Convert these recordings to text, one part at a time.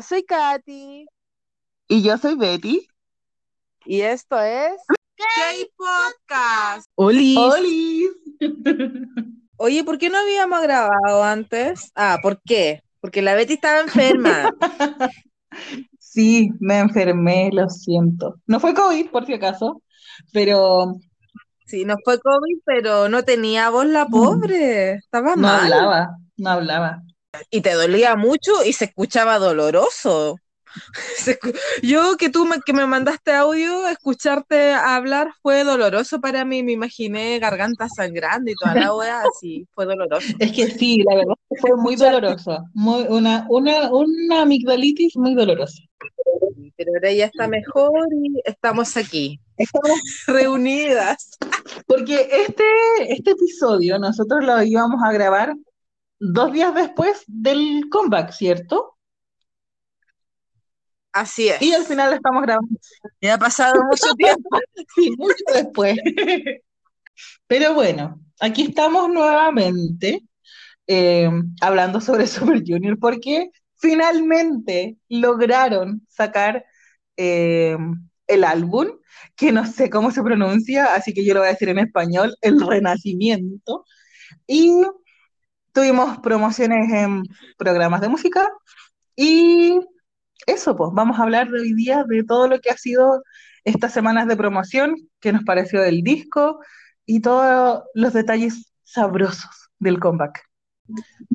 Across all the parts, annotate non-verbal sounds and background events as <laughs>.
Yo soy Katy. Y yo soy Betty. Y esto es K-Podcast. Oli. ¡Oli! <laughs> Oye, ¿por qué no habíamos grabado antes? Ah, ¿por qué? Porque la Betty estaba enferma. <laughs> Sí, me enfermé, lo siento. No fue COVID, por si acaso, pero Sí, no fue COVID, pero no tenía voz la pobre. Estaba no mal. hablaba, no hablaba. Y te dolía mucho y se escuchaba doloroso. <laughs> Yo que tú me, que me mandaste audio, escucharte hablar fue doloroso para mí. Me imaginé garganta sangrando y toda la wea <laughs> así. Fue doloroso. Es que sí, la verdad fue muy doloroso. Muy, una, una, una amigdalitis muy dolorosa. Pero ahora ya está mejor y estamos aquí, Estamos- <laughs> reunidas. Porque este, este episodio nosotros lo íbamos a grabar dos días después del comeback, ¿cierto? Así es. Y al final estamos grabando Ya ha pasado mucho <laughs> tiempo. Sí, mucho después. Pero bueno, aquí estamos nuevamente eh, hablando sobre <laughs> Super Junior porque finalmente lograron sacar eh, el álbum, que no sé cómo se pronuncia, así que yo lo voy a decir en español, El Renacimiento. Y tuvimos promociones en programas de música y eso, pues vamos a hablar de hoy día de todo lo que ha sido estas semanas de promoción, qué nos pareció del disco y todos los detalles sabrosos del comeback.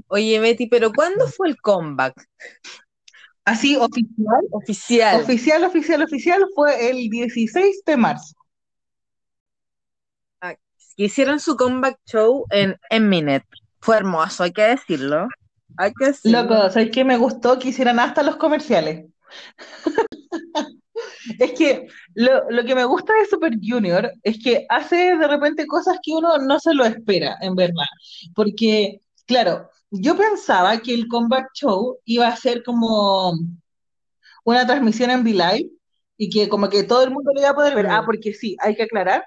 Oye, Betty, pero ¿cuándo fue el comeback Así oficial, oficial? oficial, oficial, oficial fue el 16 de marzo. Hicieron su comeback show en Eminet. Fue hermoso, hay que decirlo. Hay que decirlo. Loco, ¿sabes qué me gustó? Que hicieran hasta los comerciales. <laughs> Es que lo, lo que me gusta de Super Junior es que hace de repente cosas que uno no se lo espera, en verdad. Porque, claro, yo pensaba que el comeback show iba a ser como una transmisión en V-Live y que como que todo el mundo lo iba a poder ver. Ah, porque sí, hay que aclarar.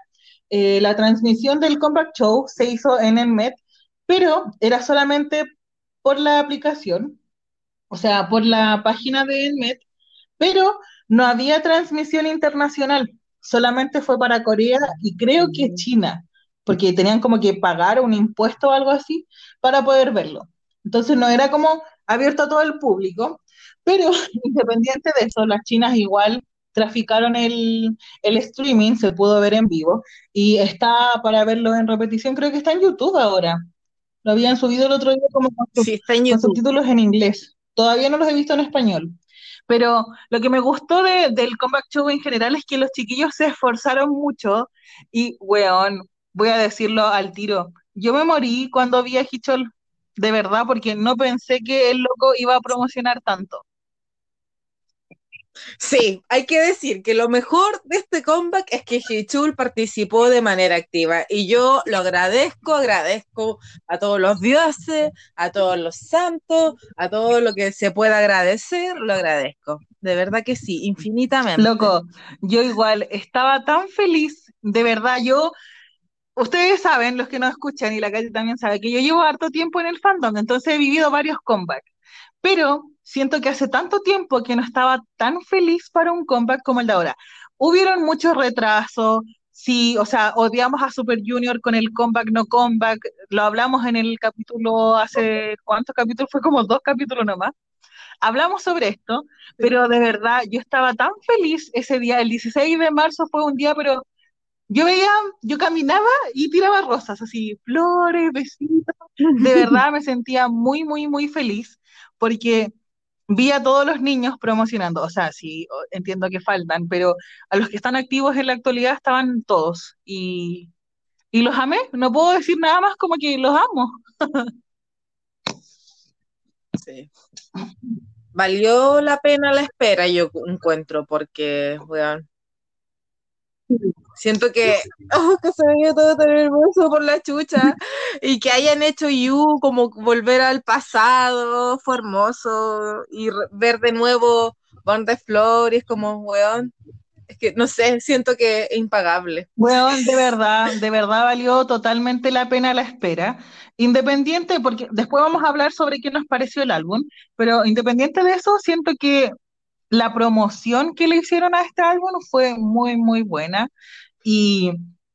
eh, la transmisión del comeback show se hizo en Enmet, pero era solamente por la aplicación, o sea, por la página de Enmet, pero no había transmisión internacional, solamente fue para Corea y creo que China, porque tenían como que pagar un impuesto o algo así para poder verlo. Entonces no era como abierto a todo el público, pero <laughs> independiente de eso, las chinas igual traficaron el, el streaming, se pudo ver en vivo y está para verlo en repetición, creo que está en YouTube ahora. Lo habían subido el otro día como con Sí, está en con subtítulos en inglés. Todavía no los he visto en español. Pero lo que me gustó de- del comeback show en general es que los chiquillos se esforzaron mucho y, weón, voy a decirlo al tiro. Yo me morí cuando vi a Hichol, de verdad, porque no pensé que el loco iba a promocionar tanto. Sí, hay que decir que lo mejor de este comeback es que Hichul participó de manera activa y yo lo agradezco, agradezco a todos los dioses, a todos los santos, a todo lo que se pueda agradecer, lo agradezco. De verdad que sí, infinitamente. Loco, yo igual estaba tan feliz, de verdad, yo, ustedes saben, los que nos escuchan y la calle también sabe, que yo llevo harto tiempo en el fandom, entonces he vivido varios comebacks, pero siento que hace tanto tiempo que no estaba tan feliz para un comeback como el de ahora. Hubieron muchos retrasos, sí, o sea, odiamos a Super Junior con el comeback, no comeback, lo hablamos en el capítulo hace, ¿cuántos capítulos? Fue como dos capítulos nomás. Hablamos sobre esto, pero de verdad yo estaba tan feliz ese día, el 16 de marzo fue un día, pero yo veía, yo caminaba y tiraba rosas, así, flores, besitos, de <laughs> verdad me sentía muy, muy, muy feliz porque vi a todos los niños promocionando, o sea, sí, entiendo que faltan, pero a los que están activos en la actualidad estaban todos y, y los amé, no puedo decir nada más como que los amo. <laughs> Sí. Valió la pena la espera, yo encuentro, porque, weón, siento que, <laughs> oh, que se veía todo tan hermoso por la chucha y que hayan hecho You como volver al pasado, fue hermoso y ver de nuevo Band de Flores como, weón, es que no sé, siento que es impagable. Bueno, de verdad, de verdad valió totalmente la pena la espera. Independiente, porque después vamos a hablar sobre qué nos pareció el álbum, pero independiente de eso, siento que la promoción que le hicieron a este álbum fue muy, muy buena. Y,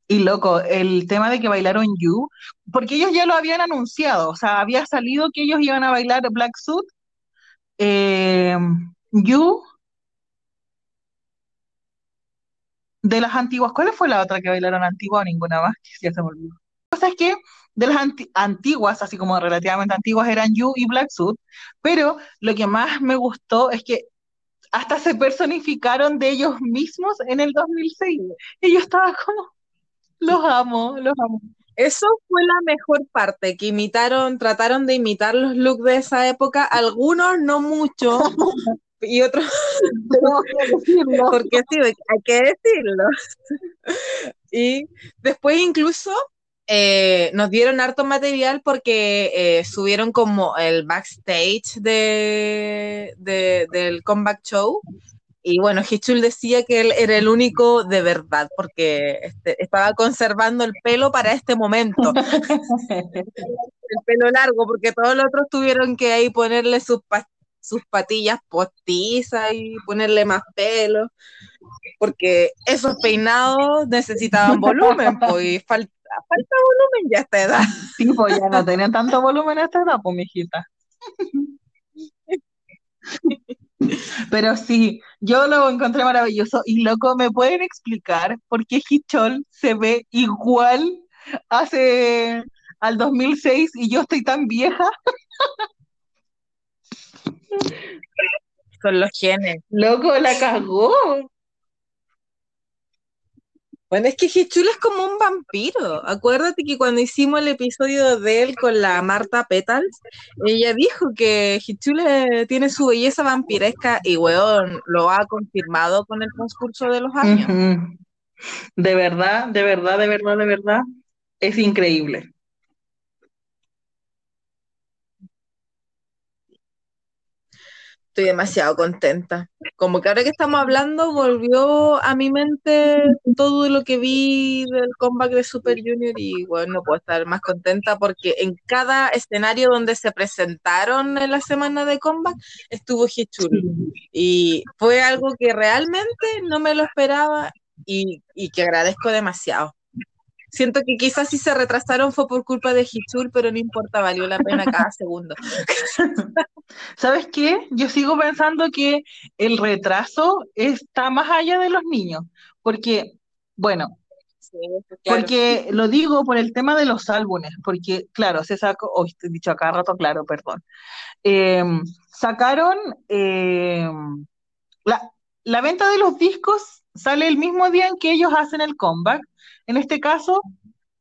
y loco, el tema de que bailaron You, porque ellos ya lo habían anunciado, o sea, había salido que ellos iban a bailar Black Suit, eh, You, de las antiguas, ¿cuál fue la otra que bailaron antigua o ninguna más? Ya se me cosa es que de las antiguas, así como relativamente antiguas, eran You y Black Suit, pero lo que más me gustó es que hasta se personificaron de ellos mismos en el 2006. Y yo estaba como, los amo, los amo. Eso fue la mejor parte, que imitaron, trataron de imitar los looks de esa época, algunos no mucho, <laughs> y otros porque sí, hay que decirlo. y después incluso eh, nos dieron harto material porque eh, subieron como el backstage de, del comeback show. Y bueno, Hichul decía que él era el único de verdad, porque este, estaba conservando el pelo para este momento. <laughs> el pelo largo, porque todos los otros tuvieron que ahí ponerle sus, sus patillas postizas y ponerle más pelo, porque esos peinados necesitaban volumen, pues, falta falta volumen ya a esta edad. Sí, pues ya no tenía tanto volumen a esta edad, pues, mijita. Pero sí, yo lo encontré maravilloso y loco, ¿me pueden explicar por qué Hichol se ve igual hace al 2006 y yo estoy tan vieja? Son los genes. Loco, la cagó. Bueno, es que Hichul es como un vampiro. Acuérdate que cuando hicimos el episodio de él con la Marta Petals, ella dijo que Hichul tiene su belleza vampiresca y, weón, lo ha confirmado con el transcurso de los años. De verdad, de verdad, de verdad, de verdad, es increíble. Estoy demasiado contenta. Como que ahora que estamos hablando, volvió a mi mente todo lo que vi del comeback de Super Junior y bueno, no puedo estar más contenta porque en cada escenario donde se presentaron en la semana de comeback estuvo Hichul y fue algo que realmente no me lo esperaba y, y que agradezco demasiado siento que quizás si se retrasaron fue por culpa de Hichul, pero no importa, valió la pena cada <laughs> segundo. ¿Sabes qué? Yo sigo pensando que el retraso está más allá de los niños, porque, bueno, porque lo digo por el tema de los álbumes, porque, claro, se sacó, hoy he dicho acá rato, claro, perdón. Em, sacaron em, la, la venta de los discos sale el mismo día en que ellos hacen el comeback, en este caso,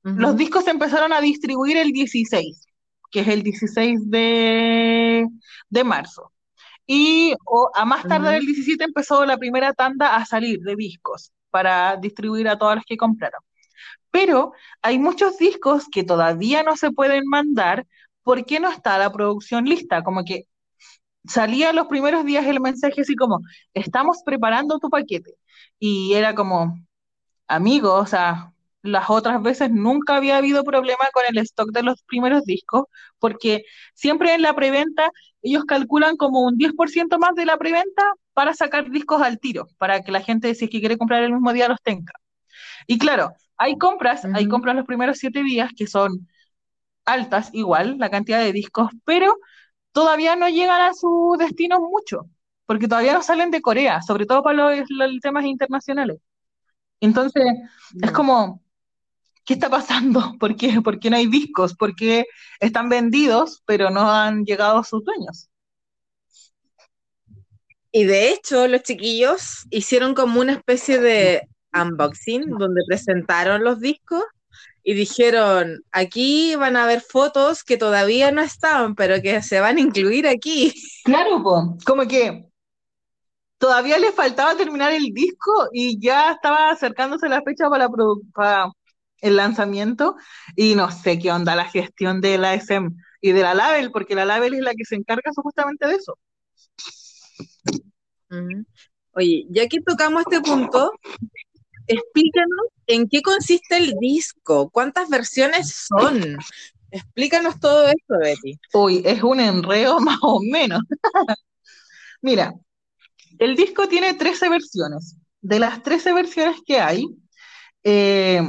los discos se empezaron a distribuir el 16, que es el 16 de, marzo. Y a más tarde del 17 empezó la primera tanda a salir de discos para distribuir a todas las que compraron. Pero hay muchos discos que todavía no se pueden mandar porque no está la producción lista. Como que salía los primeros días el mensaje así como, estamos preparando tu paquete. Y era como, amigo, o sea, las otras veces nunca había habido problema con el stock de los primeros discos, porque siempre en la preventa ellos calculan como un 10% más de la preventa para sacar discos al tiro, para que la gente, si es que quiere comprar el mismo día, los tenga. Y claro, hay compras, hay compras los primeros siete días que son altas, igual, la cantidad de discos, pero todavía no llegan a su destino mucho, porque todavía no salen de Corea, sobre todo para los, temas internacionales. Entonces, es como, ¿qué está pasando? <laughs> ¿Por qué? ¿Por qué no hay discos? ¿Por qué están vendidos pero no han llegado a sus dueños? Y de hecho, los chiquillos hicieron como una especie de unboxing donde presentaron los discos y dijeron, aquí van a haber fotos que todavía no estaban, pero que se van a incluir aquí. <laughs> Claro, como que todavía les faltaba terminar el disco y ya estaba acercándose la fecha para, la para el lanzamiento y no sé qué onda la gestión de la SM y de la Label, porque la Label es la que se encarga justamente de eso. Oye, ya que tocamos este punto, explícanos en qué consiste el disco, cuántas versiones son. Explícanos todo esto, Betty. Uy, es un enredo <laughs> más o menos. <laughs> Mira, el disco tiene 13 versiones. De las 13 versiones que hay, eh,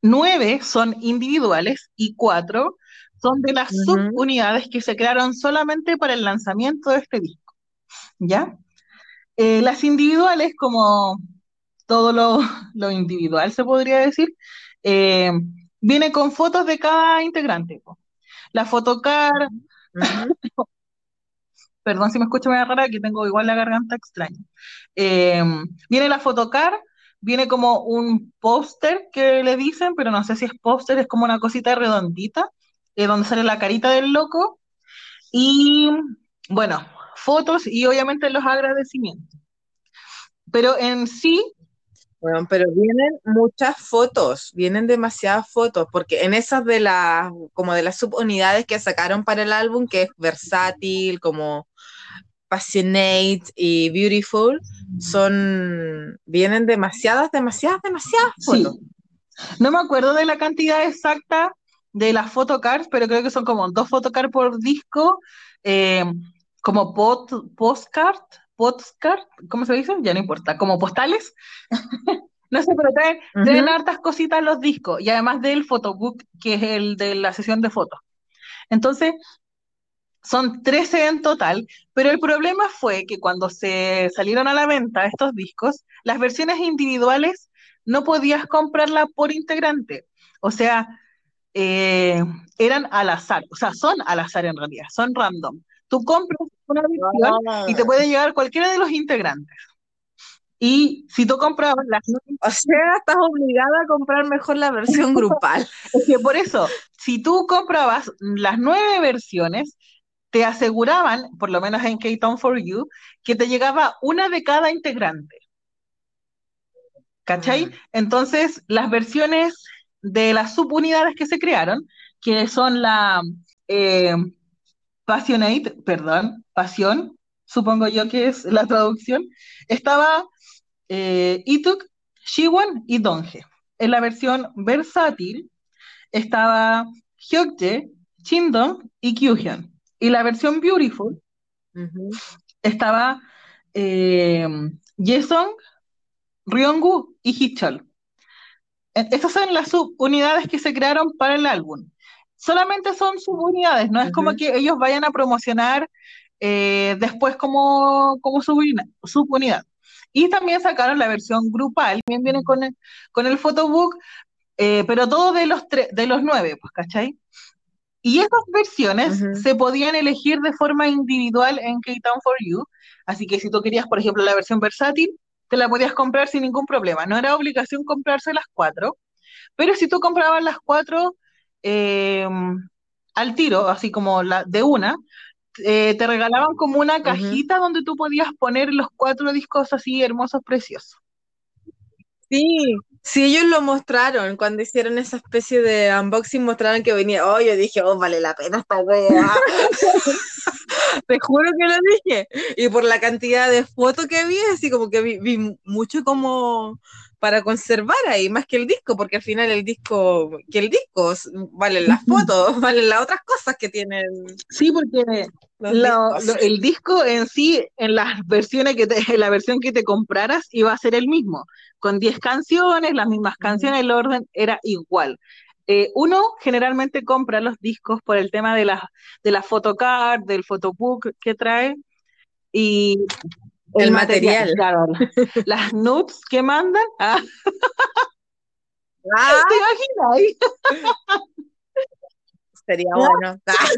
9 son individuales y 4 son de las subunidades que se crearon solamente para el lanzamiento de este disco. ¿Ya? Eh, las individuales, como todo lo, <laughs> lo individual se podría decir, eh, viene con fotos de cada integrante. po. La photocard, Ujú. <laughs> perdón si me escucho medio rara, que tengo igual la garganta extraña. Eh, viene la photocard, viene como un póster que le dicen, pero no sé si es póster, es como una cosita redondita, eh, donde sale la carita del loco, y bueno, fotos y obviamente los agradecimientos. Pero en sí, Bueno, pero vienen muchas fotos, vienen demasiadas fotos, porque en esas de las, como de las subunidades que sacaron para el álbum, que es versátil, como Passionate y Beautiful, son, vienen demasiadas, demasiadas, demasiadas sí, fotos. no me acuerdo de la cantidad exacta de las photocards, pero creo que son como dos photocards por disco, eh, como pot, postcard, postcard, ¿cómo se dice? Ya no importa, como postales. <laughs> No sé, pero traen, traen Ujú. hartas cositas los discos y además del photobook, que es el de la sesión de fotos. Entonces, son 13 en total, pero el problema fue que cuando se salieron a la venta estos discos, las versiones individuales no podías comprarla por integrante. O sea, eh, eran al azar, o sea, son al azar en realidad, son random. Tú compras una versión y te Ah, puede llegar cualquiera de los integrantes. Y si tú comprabas las o sea, estás obligada a comprar mejor la versión <laughs> grupal. es que por eso, si tú comprabas las nueve versiones, te aseguraban, por lo menos en K-Town for You, que te llegaba una de cada integrante. ¿Cachai? Mm. Entonces, las versiones de las subunidades que se crearon, que son la eh, Passionate, perdón, Pasión, supongo yo que es la traducción, estaba eh, Ituk, Shiwon y Donge. En la versión versátil estaba Hyokje, Chindong y Kyuhyun. Y la versión beautiful estaba eh, Yesong, Ryongwoo y Hichol. E- Estas son las subunidades que se crearon para el álbum. Solamente son subunidades, no es como que ellos vayan a promocionar eh, después como, como subunidad, subunidad. Y también sacaron la versión grupal, también viene con el, con el photobook, eh, pero todo de los, de los nueve, pues, ¿cachai? Y esas versiones se podían elegir de forma individual en K-Town for You. Así que si tú querías, por ejemplo, la versión versátil, te la podías comprar sin ningún problema. No era obligación comprarse las cuatro, pero si tú comprabas las cuatro eh, al tiro, así como la de una, eh, te regalaban como una cajita donde tú podías poner los cuatro discos así hermosos, preciosos. Sí, sí, ellos lo mostraron cuando hicieron esa especie de unboxing, mostraron que venía. Oh, yo dije, oh, vale la pena esta wea. <laughs> Te juro que lo dije. Y por la cantidad de fotos que vi, así como que vi, vi mucho como para conservar ahí, más que el disco, porque al final el disco, que el disco, valen las fotos, <laughs> valen las otras cosas que tienen Sí, porque lo- lo- el disco en sí, en las versiones que te, en la versión que te compraras, iba a ser el mismo, con 10 canciones, las mismas canciones, el orden era igual. Eh, uno generalmente compra los discos por el tema de la, de la photocard, del photobook que trae, y el, El material, material. claro, la- <laughs> las notes que mandan, ah, Ah, <laughs> ¿te imaginas? <laughs> sería bueno. Ah,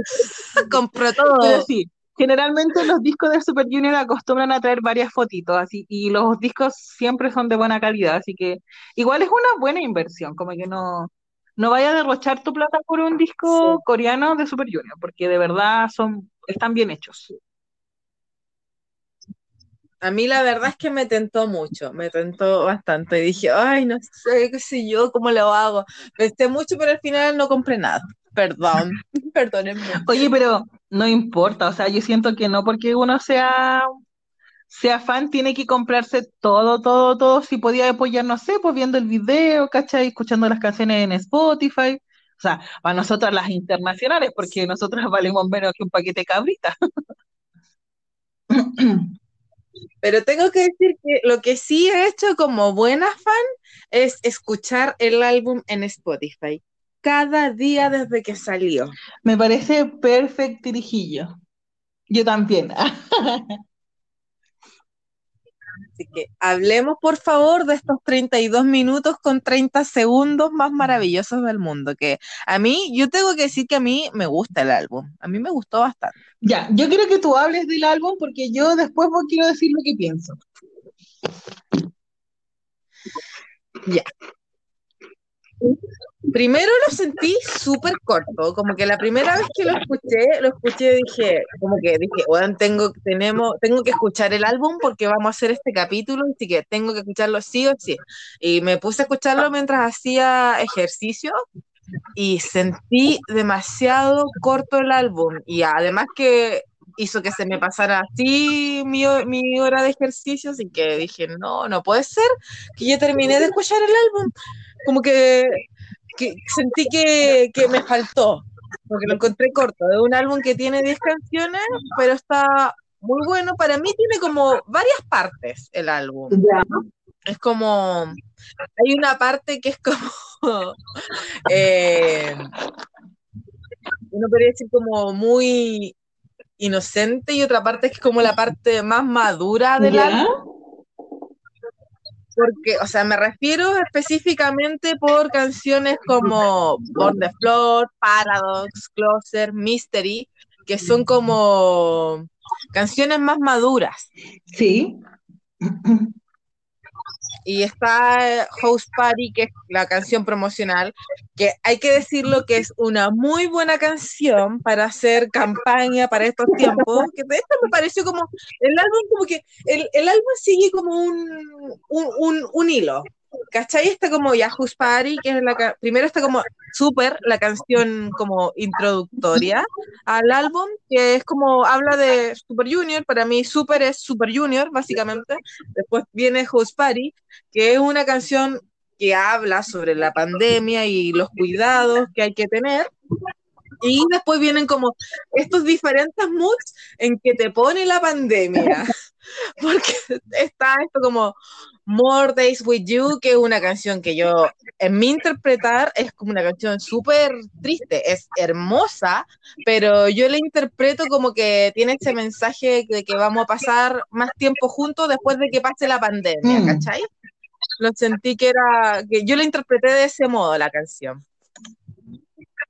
compró Pero todo. sí, generalmente los discos de Super Junior acostumbran a traer varias fotitos, así, y los discos siempre son de buena calidad, así que igual es una buena inversión, como que no, no vaya a derrochar tu plata por un disco Sí. coreano de Super Junior, porque de verdad son, están bien hechos. A mí la verdad es que me tentó mucho, me tentó bastante. Y dije, ay, no sé, qué sé yo, cómo lo hago. Pensé mucho, pero al final no compré nada. Perdón, <laughs> perdónenme. Oye, pero no importa, o sea, yo siento que no porque uno sea sea fan, tiene que comprarse todo, todo, todo. Si podía apoyar, no sé, pues viendo el video, ¿cachai? Escuchando las canciones en Spotify. O sea, para nosotras las internacionales, porque nosotros valemos menos que un paquete de cabrita. <clears throat> Pero tengo que decir que lo que sí he hecho como buena fan es escuchar el álbum en Spotify cada día desde que salió. Me parece perfecto. Yo también. <laughs> Así que hablemos, por favor, de estos 32 minutos con 30 segundos más maravillosos del mundo. Que a mí, yo tengo que decir que a mí me gusta el álbum. A mí me gustó bastante. Ya, yo quiero que tú hables del álbum porque yo después quiero decir lo que pienso. Ya. Primero lo sentí súper corto, como que la primera vez que lo escuché, lo escuché y dije, como que dije, tengo, tenemos, tengo que escuchar el álbum porque vamos a hacer este capítulo, así que tengo que escucharlo sí o sí. Y me puse a escucharlo mientras hacía ejercicio y sentí demasiado corto el álbum y además que hizo que se me pasara así mi, mi hora de ejercicio, así que dije, no, no puede ser que yo terminé de escuchar el álbum como que, sentí que, me faltó, porque lo encontré corto. Es un álbum que tiene 10 canciones, pero está muy bueno. Para mí tiene como varias partes el álbum. Es como, hay una parte que es como, <laughs> eh, uno podría decir como muy inocente y otra parte que es como la parte más madura del álbum porque, o sea, me refiero específicamente por canciones como Born the Floor, Paradox, Closer, Mystery, que son como canciones más maduras. Sí y está House Party, que es la canción promocional, que hay que decirlo que es una muy buena canción para hacer campaña para estos tiempos, que de me pareció como, el álbum como que, el, el álbum sigue como un, un, un, un hilo, ¿cachai? Está como Yahoo's Party, que es la primero está como Super, la canción como introductoria al álbum, que es como habla de Super Junior, para mí Super es Super Junior, básicamente. Después viene House Party, que es una canción que habla sobre la pandemia y los cuidados que hay que tener. Y después vienen como estos diferentes moods en que te pone la pandemia. <laughs> Porque está esto como More Days With You, que es una canción que yo, en mi interpretar, es como una canción súper triste, es hermosa, pero yo la interpreto como que tiene ese mensaje de que vamos a pasar más tiempo juntos después de que pase la pandemia, mm. ¿cachai? Lo sentí que era, que yo la interpreté de ese modo la canción.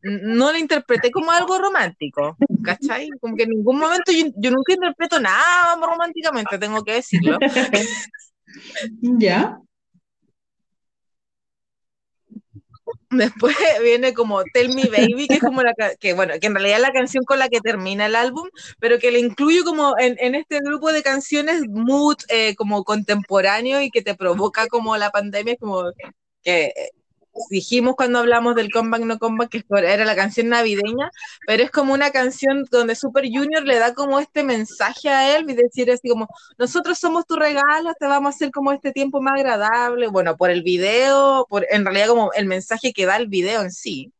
No la interpreté como algo romántico, ¿cachai? Como que en ningún momento yo, yo nunca interpreto nada románticamente, tengo que decirlo. <laughs> Ya. Después viene como Tell Me Baby, que es como la que bueno, que en realidad es la canción con la que termina el álbum, pero que le incluyo como en, en este grupo de canciones mood eh, como contemporáneo y que te provoca como la pandemia, como que dijimos cuando hablamos del comeback no comeback que era la canción navideña, pero es como una canción donde Super Junior le da como este mensaje a y decir así como, nosotros somos tu regalo, te vamos a hacer como este tiempo más agradable, bueno, por el video, por en realidad como el mensaje que da el video en sí.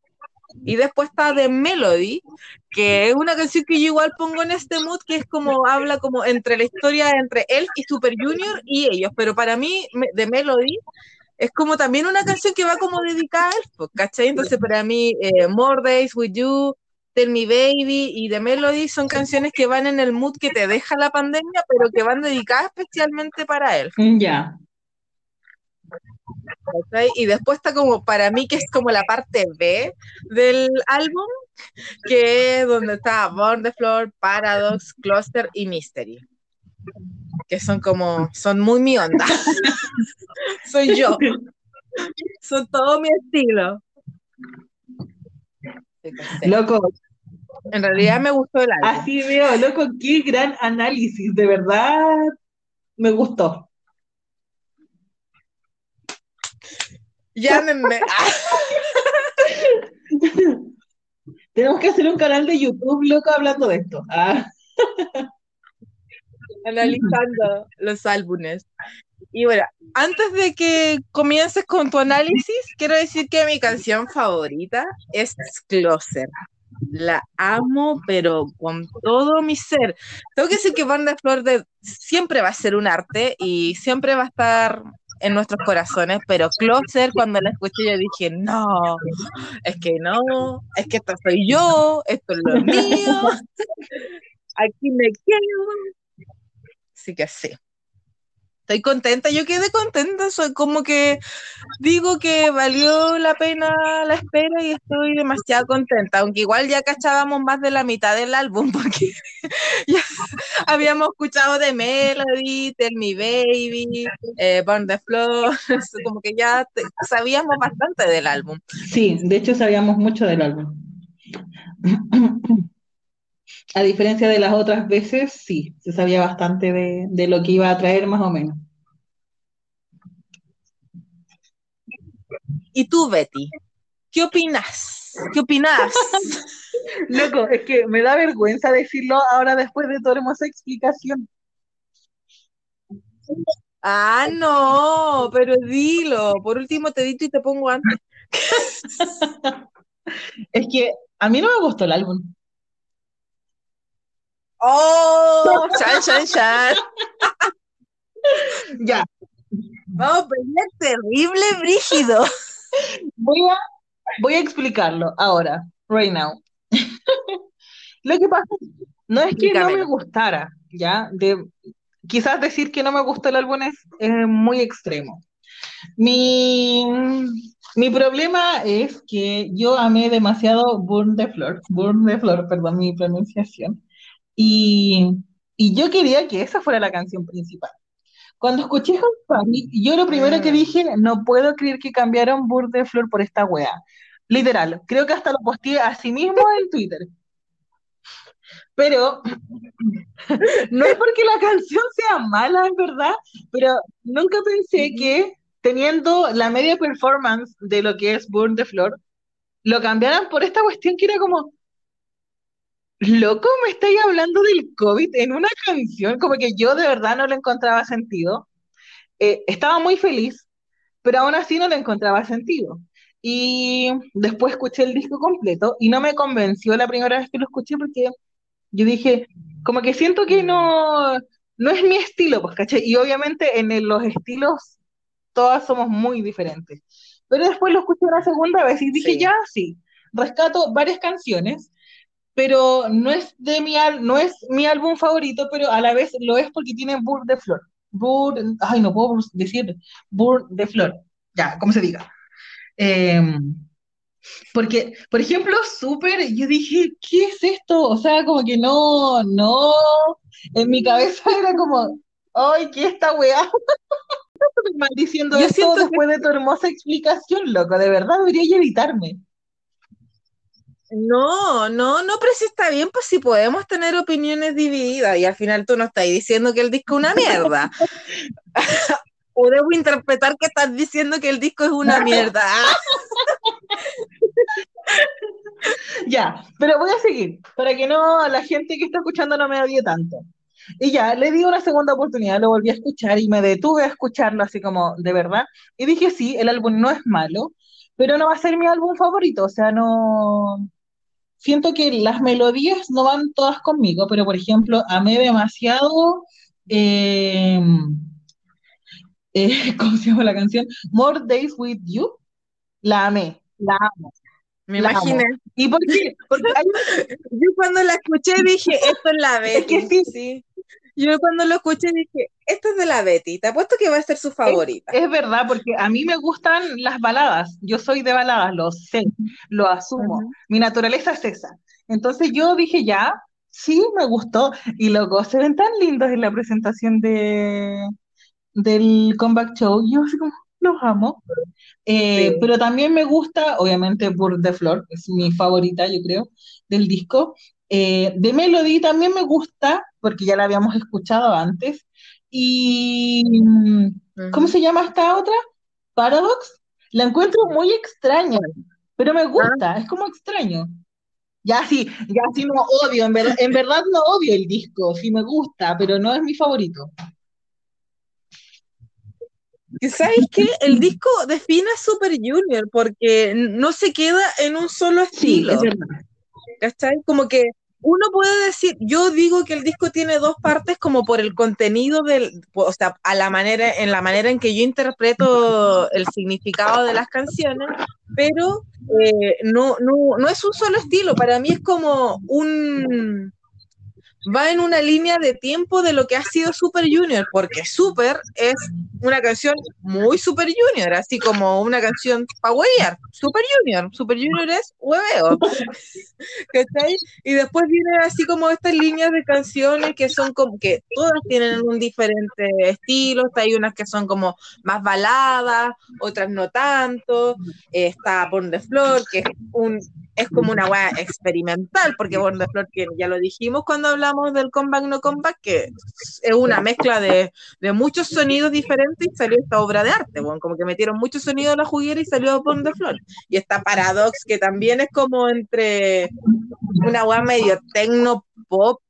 Y después está The Melody, que es una canción que yo igual pongo en este mood, que es como habla como entre la historia entre él y Super Junior y ellos, pero para mí The Melody es como también una canción que va como dedicada a él, ¿cachai? Entonces para mí, eh, More Days With You, Tell Me Baby y The Melody son canciones que van en el mood que te deja la pandemia, pero que van dedicadas especialmente para él. Mm, ya. Y después está como, para mí, que es como la parte B del álbum, que es donde está Born the Floor, Paradox, Cluster y Mystery que son como, son muy mi onda. <laughs> Soy yo. Son todo mi estilo. Loco. En realidad me gustó el álbum. Así veo, loco, qué gran análisis, de verdad me gustó. Llámenme. <laughs> Tenemos que hacer un canal de YouTube, loco, hablando de esto. Ah. <laughs> analizando los álbumes. Y bueno, antes de que comiences con tu análisis, quiero decir que mi canción favorita es Closer. La amo, pero con todo mi ser. Tengo que decir que Banda Flor de siempre va a ser un arte y siempre va a estar en nuestros corazones, pero Closer, cuando la escuché, yo dije, no, es que no, es que esto soy yo, esto es lo mío, <laughs> aquí me quedo. Así que sí. Estoy contenta, yo quedé contenta, soy como que digo que valió la pena la espera y estoy demasiado contenta, aunque igual ya cachábamos más de la mitad del álbum <laughs> porque ya habíamos escuchado de Melody, Tell Me Baby, eh, Burn the Floor, <laughs> como que ya sabíamos bastante del álbum. Sí, de hecho sabíamos mucho del álbum. <clears throat> A diferencia de las otras veces, sí, se sabía bastante de, de lo que iba a traer más o menos. ¿Y tú, Betty? ¿Qué opinas? ¿Qué opinas? <laughs> Loco, es que me da vergüenza decirlo ahora después de toda hermosa explicación. Ah, no, pero dilo. Por último te dito y te pongo antes. <laughs> es que a mí no me gustó el álbum. ¡Oh! ¡Chan, chan, chan! ya. Vamos a terrible, brígido. Voy a, voy a explicarlo ahora, right now. <laughs> Lo que pasa no es que no me gustara, ¿ya? De, quizás decir que no me gustó el álbum es, muy extremo. Mi, mi, problema es que yo amé demasiado Burn the Floor, Burn the Floor, perdón mi pronunciación, y, y yo quería que esa fuera la canción principal. Cuando escuché Party, yo lo primero que mm. dije, no puedo creer que cambiaron Burn de Flor por esta wea. Literal, creo que hasta lo posteé a sí mismo en <laughs> Twitter. Pero <clears throat> no es porque la canción sea mala, en verdad, pero nunca pensé que teniendo la media performance de lo que es Burn de Flor, lo cambiaran por esta cuestión que era como, loco, me estáis hablando del COVID en una canción, como que yo de verdad no le encontraba sentido. Eh, estaba muy feliz, pero aún así no le encontraba sentido. Y después escuché el disco completo y no me convenció la primera vez que lo escuché porque yo dije, como que siento que no, no es mi estilo, pues, ¿caché? Y obviamente en los estilos todas somos muy diferentes. Pero después lo escuché una segunda vez y dije, ya, sí, rescato varias canciones pero no es de mi no es mi álbum favorito, pero a la vez lo es porque tiene Burr de Flor. Burr, ay, no puedo decir Burr de Flor, ya, como se diga. Em, porque, por ejemplo, súper, yo dije, ¿qué es esto? O sea, como que no, no, en mi cabeza era como, ay, ¿qué esta weá? <laughs> diciendo esto después de tu hermosa explicación, loco, de verdad debería evitarme. No, no, no, pero si está bien, pues si podemos tener opiniones divididas y al final tú no estás diciendo que el disco es una mierda. <laughs> o debo interpretar que estás diciendo que el disco es una mierda. <laughs> ya, pero voy a seguir, para que no la gente que está escuchando no me odie tanto. Y ya, le di una segunda oportunidad, lo volví a escuchar y me detuve a escucharlo así como de verdad. Y dije, sí, el álbum no es malo, pero no va a ser mi álbum favorito, o sea, no, siento que las melodías no van todas conmigo, pero por ejemplo, amé demasiado, eh, eh, <laughs> ¿cómo se llama la canción? More Days With You. La amé, la amo. Me imaginé. ¿Y por qué? Porque <laughs> yo cuando la escuché dije, esto es la vez. Es que sí, sí. Yo cuando lo escuché dije, esto es de la Betty, te apuesto que va a ser su favorita. Es, verdad, porque a mí me gustan las baladas, yo soy de baladas, lo sé, lo asumo, mi naturaleza es esa. Entonces yo dije, ya, sí, me gustó, y luego se ven tan lindos en la presentación de del comeback show, yo así como, los amo. Eh, pero también me gusta, obviamente, Burr de Flor, es mi favorita, yo creo, del disco. Eh, de Melody también me gusta, porque ya la habíamos escuchado antes. Y, ¿cómo se llama esta otra? Paradox. La encuentro muy extraña, pero me gusta, ah. es como extraño. Ya sí, ya sí no odio, en, ver- en verdad no odio el disco, sí me gusta, pero no es mi favorito. Sabes que el disco define a Super Junior porque no se queda en un solo Sí, estilo. es verdad. ¿Cachai? Como que uno puede decir, yo digo que el disco tiene dos partes como por el contenido del, o sea, a la manera, en la manera en que yo interpreto el significado de las canciones, pero eh, no, no, no es un solo estilo, para mí es como un va en una línea de tiempo de lo que ha sido Super Junior, porque Super es una canción muy Super Junior, así como una canción para Super Junior, Super Junior es hueveo, <laughs> ¿cachai? Y después vienen así como estas líneas de canciones que son como que todas tienen un diferente estilo, hay unas que son como más baladas, otras no tanto, está Born the Floor, que es un es como una weá experimental, porque Born que ya lo dijimos cuando hablamos del comeback no comeback, que es una mezcla de, de muchos sonidos diferentes y salió esta obra de arte, bueno, como que metieron muchos sonidos a la juguera y salió Born the Floor. Y está Paradox, que también es como entre una weá medio techno pop,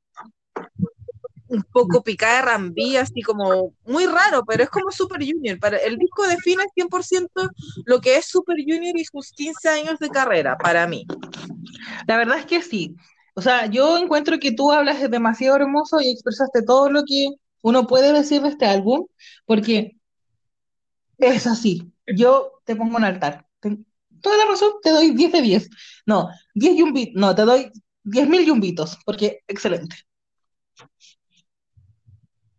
un poco picada de rambí, así como muy raro, pero es como Super Junior. Para, el disco define 100% lo que es Super Junior y sus 15 años de carrera, para mí. La verdad es que sí. O sea, yo encuentro que tú hablas de demasiado hermoso y expresaste todo lo que uno puede decir de este álbum, porque es así. Yo te pongo un altar. Toda la razón, te doy 10 de 10. No, 10 yumbitos. No, te doy 10.000 yumbitos, porque excelente.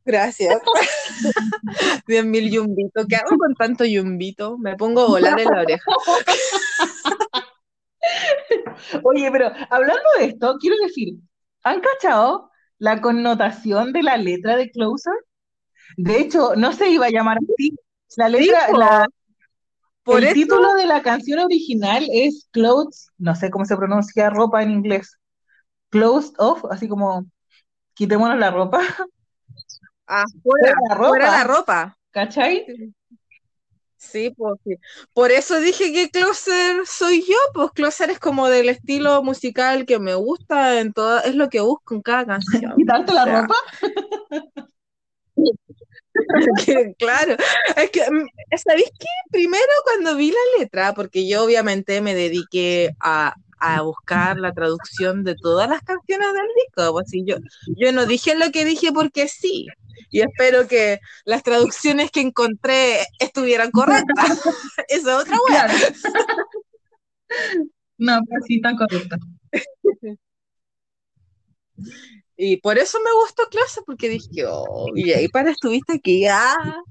Gracias. <laughs> 10.000 yumbitos. ¿Qué hago con tanto yumbito? Me pongo a volar en la oreja. <laughs> Oye, pero hablando de esto, quiero decir, ¿han cachado la connotación de la letra de Closer? De hecho, no se iba a llamar así. La letra, la- Por el eso, título de la canción original es Clothes, no sé cómo se pronuncia ropa en inglés. Closed off, así como quitémonos la ropa, <laughs> ah, fuera la fuera la ropa, ropa. ¿cachai? Sí, pues sí. Por eso dije que Closer soy yo, pues Closer es como del estilo musical que me gusta en toda, es lo que busco en cada canción. <laughs> Quitarte O la sea, ropa. <laughs> que, claro, es que, mm, ¿sabéis qué? Primero cuando vi la letra, porque yo obviamente me dediqué a, a buscar la traducción de todas las canciones del disco, pues sí, yo, yo no dije lo que dije porque sí, y espero que las traducciones que encontré estuvieran correctas. <laughs> Esa es otra wea. Claro. No, pero sí está correcto. <laughs> Y por eso me gustó clase, porque dije, oh, y ahí para estuviste aquí, ah,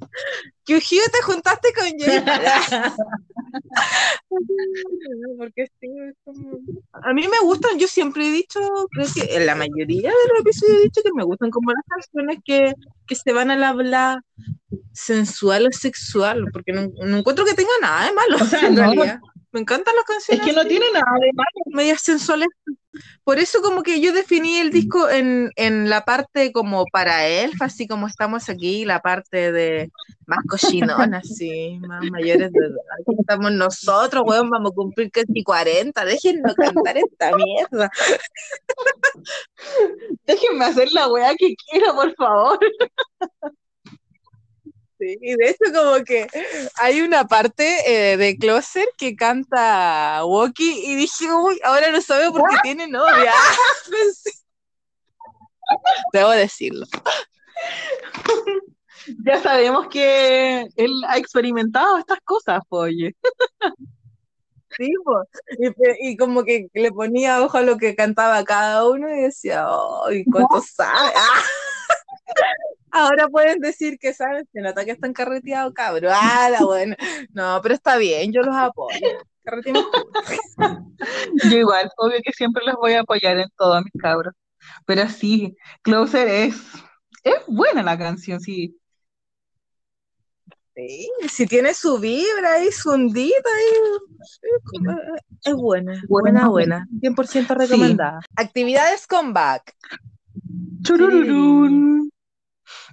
que te juntaste con Joy. <laughs> Porque sí, es como- A mí me gustan, yo siempre he dicho, creo que en la mayoría de los episodios he dicho que me gustan como las canciones que, que se van al habla sensual o sexual, porque no, no encuentro que tenga nada de malo, O <laughs> sea, en no, no. realidad. Me encantan las Es canciones que no tiene nada de malo. medias sensuales. Por eso como que yo definí el disco en, en la parte como para elf, así como estamos aquí, la parte de más cochinona, <laughs> así, más mayores de edad. Aquí estamos nosotros, weón, vamos a cumplir casi 40, déjennos cantar esta mierda. <laughs> Déjenme hacer la weá que quiero, por favor. <laughs> Sí, y de hecho como que hay una parte eh, de Closer que canta Woki y dije, uy, ahora no sabe por qué tiene novia. <laughs> Debo decirlo. Ya sabemos que él ha experimentado estas cosas, oye. Sí, y como que le ponía ojo a lo que cantaba cada uno y decía, ¡ay, cuánto sabe! ¡Ah! Ahora pueden decir que saben, se nota que están carreteados, cabrón. ¡Ah, la buena! No, pero está bien, yo los apoyo. Yo igual, obvio que siempre los voy a apoyar en todo, mis cabros. Pero sí, Closer es, es buena la canción, sí. Sí, si tiene su vibra y su ondita, ahí, es buena, buena, buena. 100% recomendada. Actividades comeback. Churururún.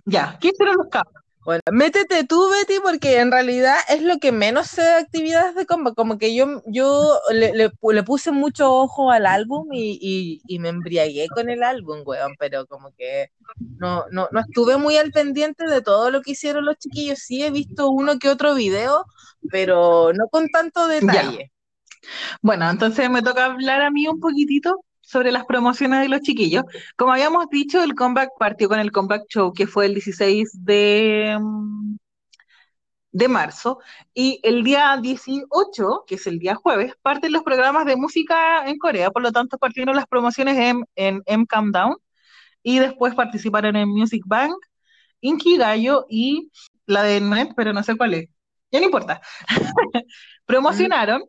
Ya, ¿qué hicieron los cabros? Bueno, métete tú, Betty, porque en realidad es lo que menos sé de actividades de combat. Como que yo, yo le, le, le puse mucho ojo al álbum y, y, y, me embriagué con el álbum, weón, pero como que no, no, no estuve muy al pendiente de todo lo que hicieron los chiquillos. Sí he visto uno que otro video, pero no con tanto detalle. Ya. Bueno, entonces me toca hablar a mí un poquitito sobre las promociones de los chiquillos. Como habíamos dicho, el comeback partió con el comeback show que fue el 16 de, mm, de marzo y el día 18, que es el día jueves, parten los programas de música en Corea, por lo tanto partieron las promociones en, en M Countdown y después participaron en Music Bank, Inkigayo y la de Net, pero no sé cuál es. Ya no importa. <laughs> Promocionaron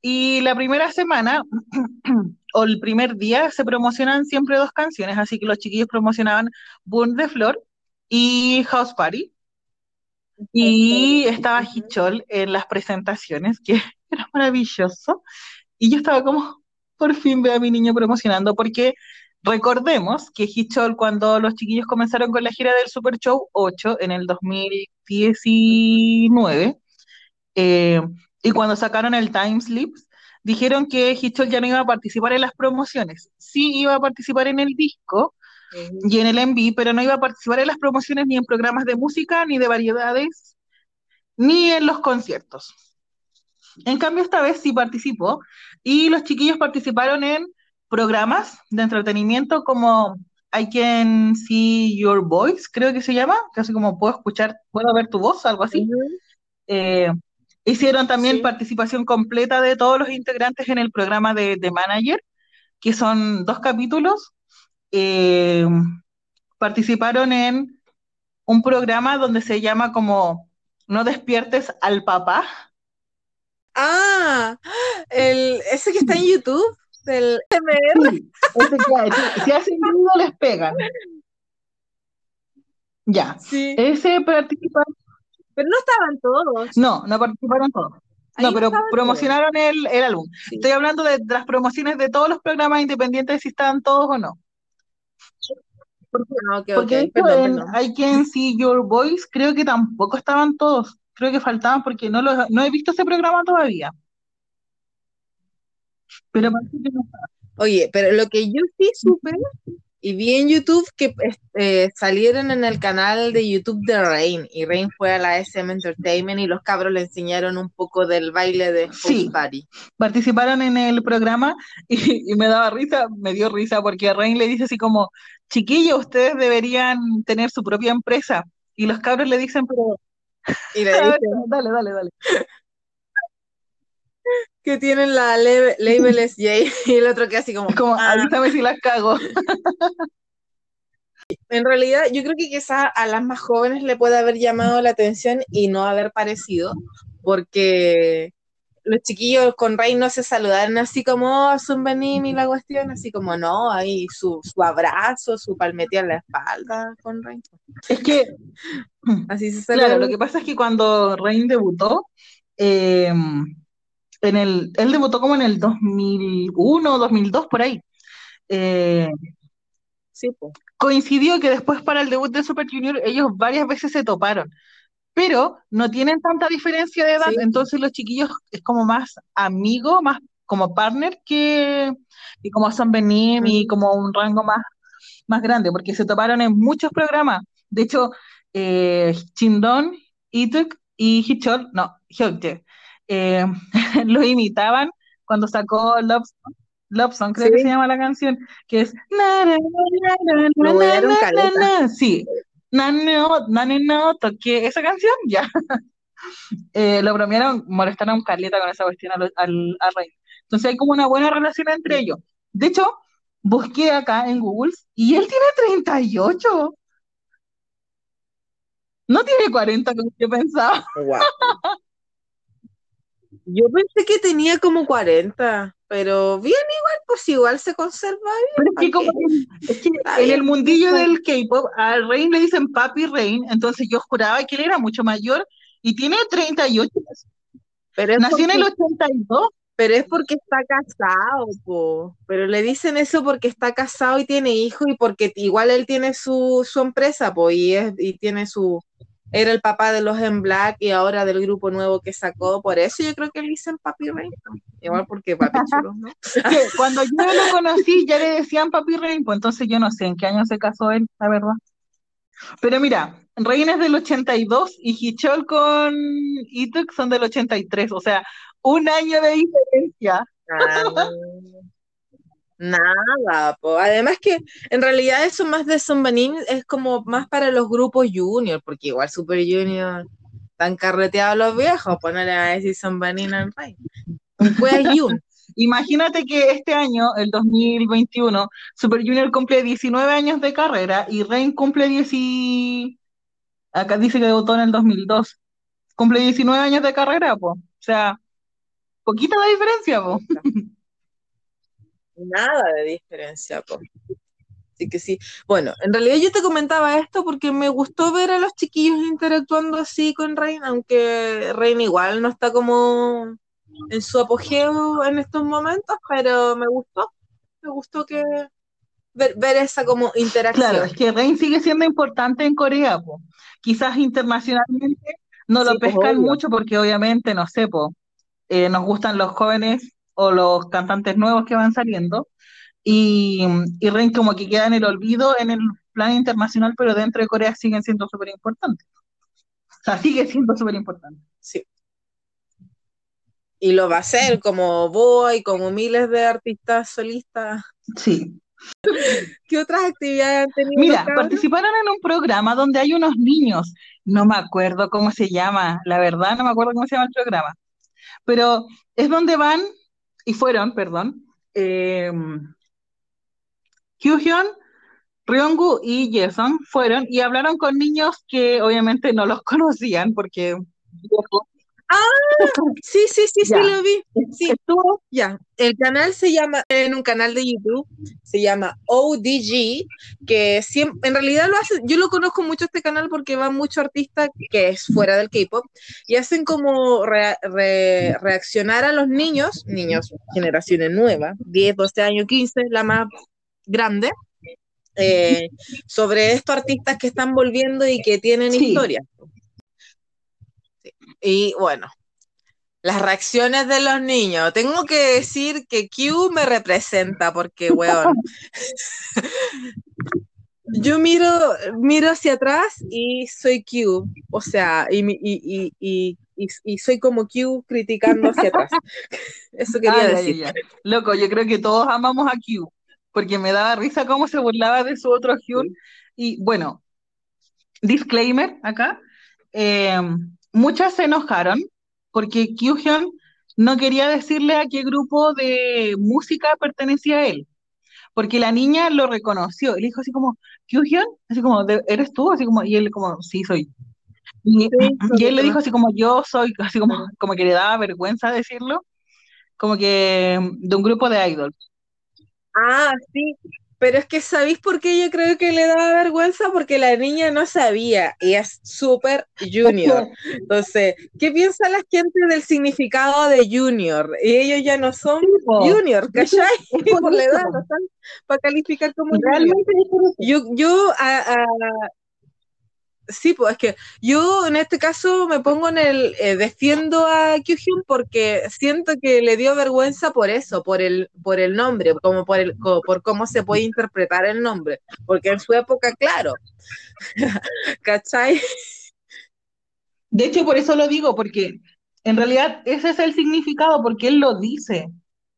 y la primera semana <clears throat> o el primer día se promocionan siempre dos canciones, así que los chiquillos promocionaban Burn the Floor y House Party. Y estaba Hichol en las presentaciones, que <laughs> era maravilloso. Y yo estaba como, por fin veo a mi niño promocionando, porque recordemos que Hichol, cuando los chiquillos comenzaron con la gira del Super Show 8 en el 2019, eh, y cuando sacaron el Time Slips, dijeron que Hichol ya no iba a participar en las promociones. Sí iba a participar en el disco y en el MV, pero no iba a participar en las promociones ni en programas de música, ni de variedades, ni en los conciertos. En cambio, esta vez sí participó y los chiquillos participaron en programas de entretenimiento como I Can See Your Voice, creo que se llama, casi como puedo escuchar, puedo ver tu voz, algo así. Uh -huh. eh, Hicieron también sí. participación completa de todos los integrantes en el programa de, de Manager, que son dos capítulos. Eh, participaron en un programa donde se llama como No despiertes al papá. Ah, el, ese que está en YouTube, del MR. Sí, ese si hacen ruido les pegan. Ya. Sí. Ese participaron pero no estaban todos. No, no participaron todos. Ahí no, pero promocionaron el, el, álbum. Sí. Estoy hablando de, de, las promociones de todos los programas independientes, si estaban todos o no. Porque, no, okay, porque okay. Perdón, en I Can See Your Voice creo que tampoco estaban todos. Creo que faltaban porque no, lo, no he visto ese programa todavía. Pero parece que no estaba. Oye, pero lo que yo sí supe y vi en YouTube que eh, salieron en el canal de YouTube de Rain y Rain fue a la SM Entertainment y los cabros le enseñaron un poco del baile de sí, Party. Participaron en el programa <laughs> y, y, me daba risa, me dio risa porque Rain le dice así como, chiquillos, ustedes deberían tener su propia empresa y los cabros le dicen, pero... Y le <laughs> dicen, dale, dale, dale que tienen la label <laughs> SJ y el otro que así como, como ah. avísame si las cago. <laughs> En realidad, yo creo que quizá a las más jóvenes le puede haber llamado la atención y no haber parecido, porque los chiquillos con Rey no se saludaron así como oh, Zumbenim y la cuestión, así como no, ahí su, su abrazo, su palmetía en la espalda con Rey. Es que, <laughs> así se saludaron. Claro, lo que pasa es que cuando Rey debutó, eh, en el, él debutó como en el 2001, 2002, por ahí. Eh, sí, pues. Coincidió que después para el debut de Super Junior ellos varias veces se toparon, pero no tienen tanta diferencia de edad, sí. entonces los chiquillos es como más amigo, más como partner que, que como Son Benim y como un rango más, más grande, porque se toparon en muchos programas. De hecho, eh, Chindon, Ituk y Hichol, no, Hyokje, eh, <laughs> lo imitaban cuando sacó Love Love Song creo sí. que se llama la canción, que es sí, toqué esa canción, ya. <laughs> eh, lo bromearon, molestaron a Carlita con esa cuestión al, al, al, rey. Entonces hay como una buena relación entre ellos. De hecho, busqué acá en Google y él tiene 38. No tiene 40 como yo pensaba. Wow. <laughs> Yo pensé que tenía como 40, pero bien igual, pues igual se conserva bien. Pero es que, como que, es que en el mundillo del K-pop, al Rain le dicen Papi Rain, entonces yo juraba que él era mucho mayor y tiene 38. Pero es Nació porque, en el 82. Pero es porque está casado, po. pero le dicen eso porque está casado y tiene hijos y porque igual él tiene su, su empresa, po, y, es, y tiene su, era el papá de los en Black y ahora del grupo nuevo que sacó. Por eso yo creo que le dicen Papi Rainbow. Igual porque Papi Chulo, ¿no? <laughs> cuando yo lo conocí ya le decían Papi Rainbow, entonces yo no sé en qué año se casó él, la verdad. Pero mira, Reina es del 82 y Hichol con Ituk son del 83, o sea, un año de diferencia. Ah, nada, po. Además que en realidad eso más de Zumbanín es como más para los grupos junior, porque igual Super Junior están carreteados los viejos, pues no le a decir Zumbanín al país. <laughs> Imagínate que este año, el 2021, Super Junior cumple 19 años de carrera y Rein cumple 10 Acá dice que debutó en el 2002. Cumple 19 años de carrera, pues. O sea, poquita la diferencia, po. Nada de diferencia, po. Así que sí. Bueno, en realidad yo te comentaba esto porque me gustó ver a los chiquillos interactuando así con Rein, aunque Rein igual no está como en su apogeo en estos momentos, pero me gustó. Me gustó que ver, esa como interacción. Claro, es que Rein sigue siendo importante en Corea, po. quizás internacionalmente no lo pues, pescan mucho porque obviamente, no sé, po, eh, nos gustan los jóvenes o los cantantes nuevos que van saliendo, y, y Ren como que queda en el olvido en el plan internacional, pero dentro de Corea siguen siendo súper importantes. O sea, sigue siendo súper importante. Sí. Y lo va a hacer como Boy, como miles de artistas solistas. Sí. ¿Qué otras actividades han tenido? Mira, participaron en un programa donde hay unos niños. No me acuerdo cómo se llama, la verdad no me acuerdo cómo se llama el programa pero es donde van, y fueron, perdón, eh, Hyun, Ryongu y Jason fueron y hablaron con niños que obviamente no los <laughs> conocían porque Ah, sí, sí, sí, sí, lo vi. Sí, estuvo. Ya, el canal se llama, en un canal de YouTube, se llama ODG, que siempre, en realidad lo hace, yo lo conozco mucho este canal porque va mucho artista que es fuera del K-pop y hacen como reaccionar a los niños, niños, generaciones nuevas, 10, 12 años, 15, la más grande, eh, sobre estos artistas que están volviendo y que tienen historia. Y bueno, las reacciones de los niños. Tengo que decir que Q me representa porque, weón, <laughs> yo miro, miro hacia atrás y soy Q, o sea, y, y, y, y soy como Q criticando hacia atrás. <laughs> Eso quería decir. Loco, yo creo que todos amamos a Q, porque me daba risa cómo se burlaba de su otro Q. Y bueno, disclaimer acá. Eh, muchas se enojaron porque Kyuhyun no quería decirle a qué grupo de música pertenecía a él, porque la niña lo reconoció, y le dijo así como, Kyuhyun, así como, ¿eres tú? Así como, y él como, sí, soy. Y, y él le dijo así como, yo soy, <laughs> así como, como que le daba vergüenza decirlo, como que de un grupo de idols. Ah, sí, pero es que ¿sabéis por qué yo creo que le daba vergüenza? Porque la niña no sabía y es súper junior. <laughs> Entonces, ¿qué piensa la gente del significado de junior? Y ellos ya no son junior, <laughs> ¿cachai? <laughs> por la edad, no están para calificar como Realmente Yo, yo a, Sí, pues es que yo en este caso me pongo en el, eh, defiendo a Kyuhyun porque siento que le dio vergüenza por eso, por el, por el nombre, como por, el, por cómo se puede interpretar el nombre, porque en su época, claro, <laughs> ¿cachai? De hecho, por eso lo digo, porque en realidad ese es el significado, porque él lo dice.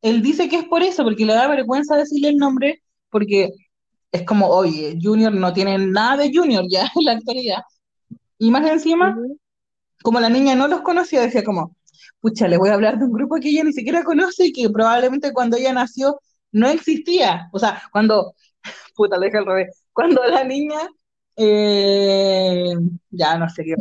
Él dice que es por eso, porque le da vergüenza decirle el nombre, porque es como, oye, Junior no tiene nada de Junior ya <laughs> en la actualidad. Y más encima, como la niña no los conocía, decía como, pucha, le voy a hablar de un grupo que ella ni siquiera conoce y que probablemente cuando ella nació no existía. O sea, cuando, <laughs> puta, le dije al revés, cuando la niña, eh, ya no sé qué.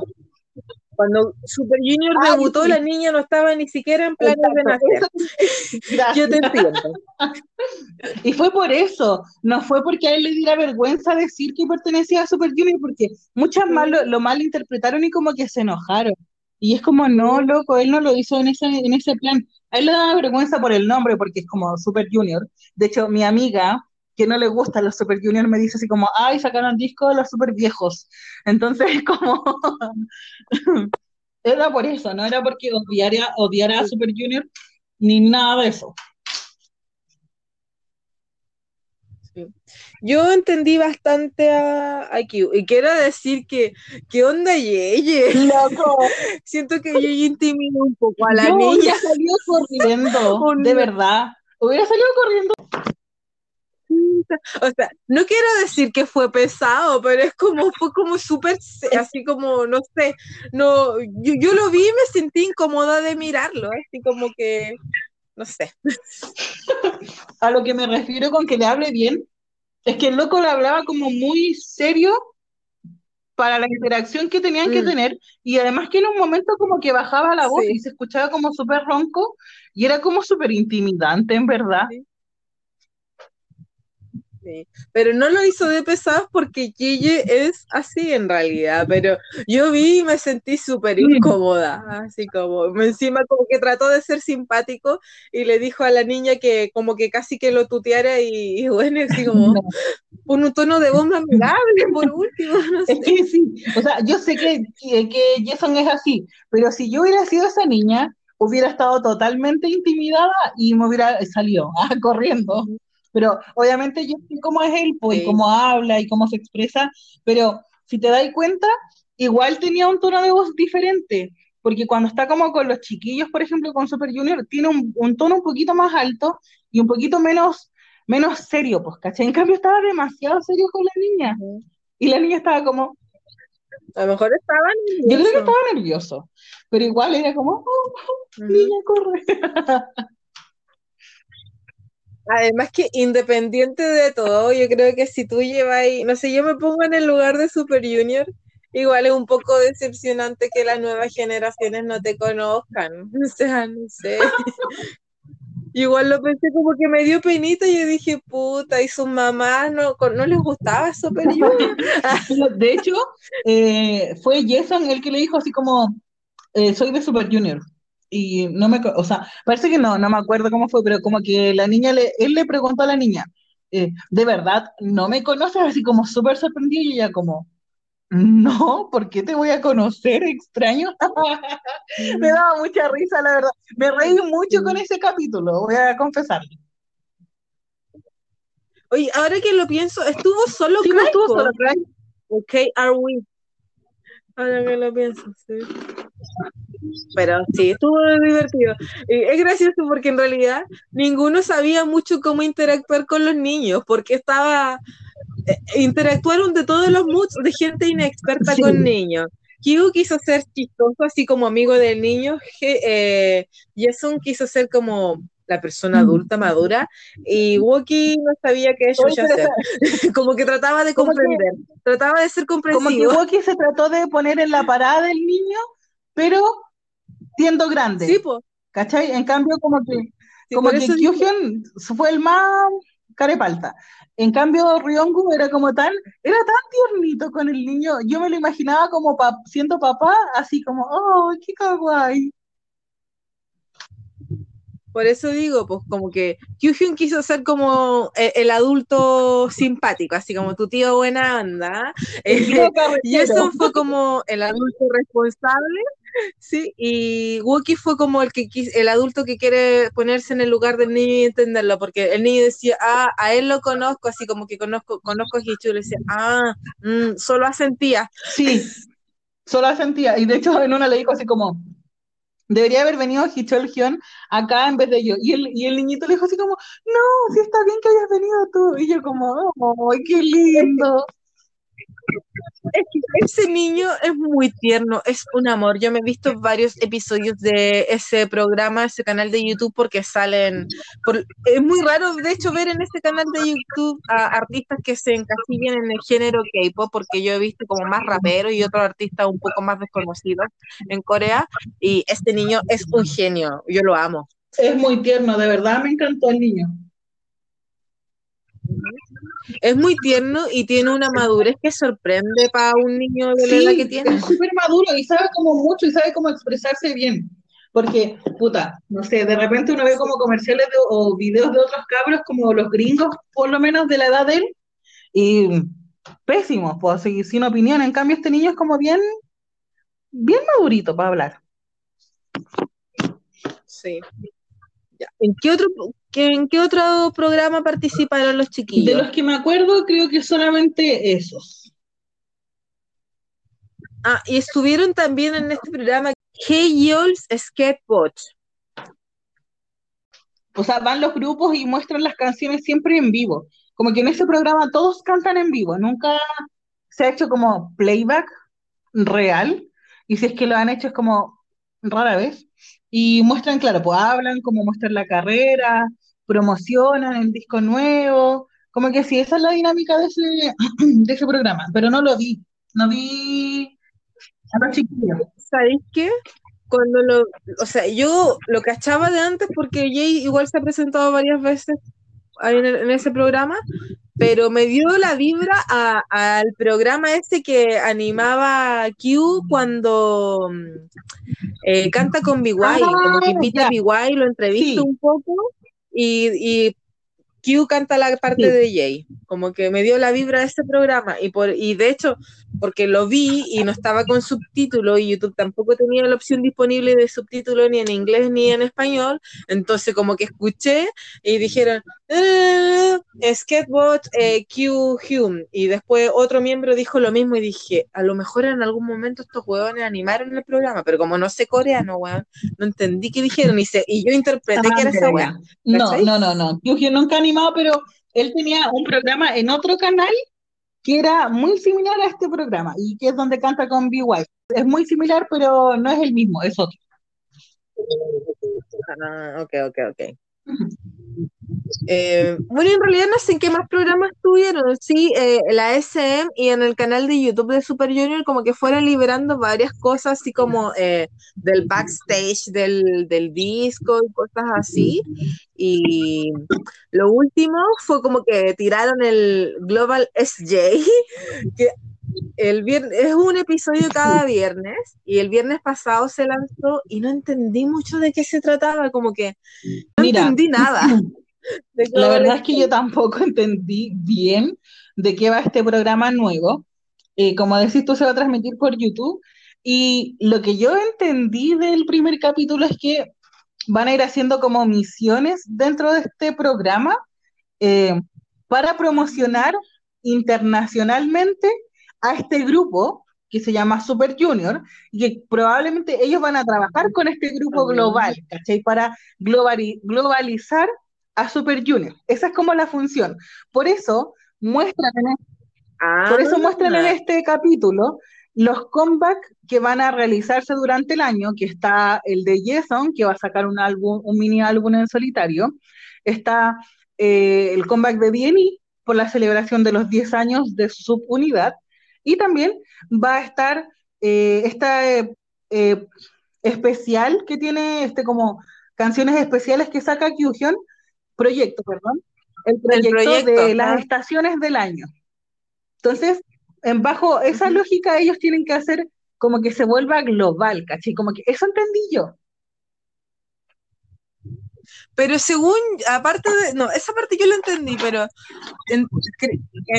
Cuando Super Junior debutó, la niña no estaba ni siquiera en planes de nacer. <laughs> Yo te entiendo. <laughs> Y fue por eso, no fue porque a él le diera vergüenza decir que pertenecía a Super Junior, porque muchas más lo, mal interpretaron y como que se enojaron. Y es como, no, loco, él no lo hizo en ese, en ese plan. A él le daba vergüenza por el nombre, porque es como Super Junior. De hecho, mi amiga, que no le gustan los Super Junior, me dice así como, ay, sacaron disco de los super viejos. Entonces, <laughs> como, era por eso, no era porque odiara, odiara a Super Junior, ni nada de eso. Yo entendí bastante a, a Q y quiero decir que, ¿qué onda Yeye? Loco. <laughs> Siento que Yeye intimida un poco a la Yo niña. hubiera salido corriendo, <laughs> de verdad. Hubiera salido corriendo. O sea, no quiero decir que fue pesado, pero es como, fue como súper, así como, no sé, no, yo, yo lo vi y me sentí incómoda de mirarlo, así como que, no sé. <laughs> A lo que me refiero con que le hable bien, es que el loco le hablaba como muy serio para la interacción que tenían que Mm. tener, y además que en un momento como que bajaba la voz Sí. y se escuchaba como súper ronco, y era como súper intimidante, en verdad. Sí, Pero no lo hizo de pesadas porque Gigi es así en realidad, pero yo vi y me sentí súper Mm. incómoda, así como, encima como que trató de ser simpático y le dijo a la niña que como que casi que lo tuteara y, y bueno, así <laughs> como No. con un tono de voz amigable por último, no sé. Es que sí, o sea, yo sé que, que, que Jason es así, pero si yo hubiera sido esa niña, hubiera estado totalmente intimidada y me hubiera salido <laughs> ah, corriendo. Pero obviamente yo sé cómo es él, pues, y Sí. cómo habla y cómo se expresa, pero si te das cuenta, igual tenía un tono de voz diferente, porque cuando está como con los chiquillos, por ejemplo, con Super Junior, tiene un, un tono un poquito más alto y un poquito menos, menos serio, pues, ¿cachai? En cambio estaba demasiado serio con la niña, y la niña estaba como, A lo mejor estaba yo creo que nervioso. estaba nervioso, pero igual era como, oh, niña, corre. <laughs> Además que independiente de todo, yo creo que si tú llevas, no sé, yo me pongo en el lugar de Super Junior, igual es un poco decepcionante que las nuevas generaciones no te conozcan. <laughs> O sea, no sé. <laughs> Igual lo pensé como que me dio penita y yo dije, puta, y sus mamás no, no les gustaba Super <laughs> Junior. De hecho, eh, fue Jason el que le dijo así como, eh, soy de Super Junior. Y no me, o sea, parece que no, no me acuerdo cómo fue, pero como que la niña, le, él le preguntó a la niña, eh, ¿de verdad no me conoces? Así como súper sorprendido y ella como, no, ¿por qué te voy a conocer, extraño? <laughs> Me daba mucha risa, la verdad. Me reí mucho con ese capítulo, voy a confesarlo. Oye, ahora que lo pienso, estuvo solo Sí, estuvo solo Craig. Ok, are we? Ahora que lo pienso, sí. Pero sí, estuvo divertido. Es gracioso porque en realidad ninguno sabía mucho cómo interactuar con los niños, porque estaba. eh, interactuaron de todos los moods de gente inexperta Sí. con niños. Kyu quiso ser chistoso, así como amigo del niño. Eh, Jason quiso ser como la persona Mm. adulta, madura. Y Woki no sabía qué chucha pero hacer. <laughs> <laughs> como que trataba de Como que- comprender, trataba de ser Como que comprensivo. Woki se trató de poner en la parada del niño, pero siendo grande. Sí. ¿Cachai? En cambio, como que, Sí, como que Kyuhyun fue el más carepalta. En cambio, Ryongu era como tan, era tan tiernito con el niño. Yo me lo imaginaba como pa- siendo papá, así como, oh, qué kawaii. Por eso digo, pues como que Kyuhyun quiso ser como el, el adulto simpático, así como tu tío buena onda. Eh, <laughs> y eso fue como el adulto responsable, sí, y Wookie fue como el que el adulto que quiere ponerse en el lugar del niño y entenderlo, porque el niño decía, ah, a él lo conozco, así como que conozco, conozco a Hichu, le decía, ah, mm, solo asentía. Sí, <laughs> solo sentía. Y de hecho, en una le dijo así como, debería haber venido Hichol Hyun acá en vez de yo. Y el, y el niñito le dijo así como, no, sí está bien que hayas venido tú. Y yo como, ¡ay, qué lindo! Es que ese niño es muy tierno, es un amor. Yo me he visto varios episodios de ese programa, ese canal de YouTube, porque salen. por- es muy raro, de hecho, ver en ese canal de YouTube a artistas que se encasillan en el género K-pop, porque yo he visto como más raperos y otros artistas un poco más desconocidos en Corea. Y este niño es un genio, yo lo amo. Es muy tierno, de verdad me encantó el niño. Es muy tierno y tiene una madurez que sorprende para un niño de la edad que Sí, tiene. es súper maduro y sabe como mucho y sabe cómo expresarse bien. Porque, puta, no sé, de repente uno ve como comerciales o videos de otros cabros, como los gringos, por lo menos de la edad de él, y pésimos, puedo seguir sin opinión. En cambio, este niño es como bien, bien madurito para hablar. Sí. ¿En qué otro, ¿En qué otro programa participaron los chiquillos? De los que me acuerdo, creo que solamente esos. Ah, y estuvieron también en este programa Hey Yols Skateboard. O sea, van los grupos y muestran las canciones siempre en vivo. Como que en ese programa todos cantan en vivo, nunca se ha hecho como playback real. Y si es que lo han hecho es como rara vez. Y muestran, claro, pues hablan, como muestran la carrera, promocionan el disco nuevo, como que sí, esa es la dinámica de ese, <clears throat> de ese programa, pero no lo vi, no vi a los chiquillos. ¿Sabéis qué? Cuando lo, o sea, yo lo cachaba de antes porque Jay igual se ha presentado varias veces en, en ese programa, pero me dio la vibra al programa ese que animaba Q cuando eh, canta con BY, como que invita a BY, lo entrevista un poco y, y Q canta la parte de Jay, como que me dio la vibra de ese programa y, por, y de hecho, porque lo vi y no estaba con subtítulo y YouTube tampoco tenía la opción disponible de subtítulo ni en inglés ni en español, entonces como que escuché y dijeron, eh, Skatebot eh, Q Hume y después otro miembro dijo lo mismo y dije, a lo mejor en algún momento estos huevones animaron el programa, pero como no sé coreano, weón, no entendí qué dijeron y, y yo interpreté que era esa weón. No, no, no, no, Q Hume nunca animado, pero él tenía un programa en otro canal que era muy similar a este programa y que es donde canta con BY. Es muy similar, pero no es el mismo, es otro. Ah, ok, ok, ok. Eh, bueno, en realidad no sé en qué más programas tuvieron, sí, eh, la SM y en el canal de YouTube de Super Junior como que fueron liberando varias cosas así como eh, del backstage del, del, disco y cosas así. Y lo último fue como que tiraron el Global SJ, <laughs> que el viernes, es un episodio cada viernes y el viernes pasado se lanzó y no entendí mucho de qué se trataba, como que no entendí nada. <laughs> La verdad es que yo tampoco <laughs> entendí bien de qué va este programa nuevo. Eh, como decís tú, se va a transmitir por YouTube. Y lo que yo entendí del primer capítulo es que van a ir haciendo como misiones dentro de este programa eh, para promocionar internacionalmente a este grupo que se llama Super Junior, y que probablemente ellos van a trabajar con este grupo global, ¿cachai? Para globalizar a Super Junior. Esa es como la función. Por eso muestran en, por eso muestran en ah. este capítulo los comebacks que van a realizarse durante el año, que está el de Jason, que va a sacar un álbum, un mini álbum en solitario, está eh, el comeback de DNI por la celebración de los 10 años de su subunidad, y también va a estar eh, esta eh, especial que tiene este como canciones especiales que saca Kyuhyun, proyecto, perdón, el proyecto, de las estaciones del año. Entonces, en bajo esa lógica, ellos tienen que hacer como que se vuelva global, ¿cachai? Como que eso entendí yo. Pero según, aparte de, no, esa parte yo la entendí, pero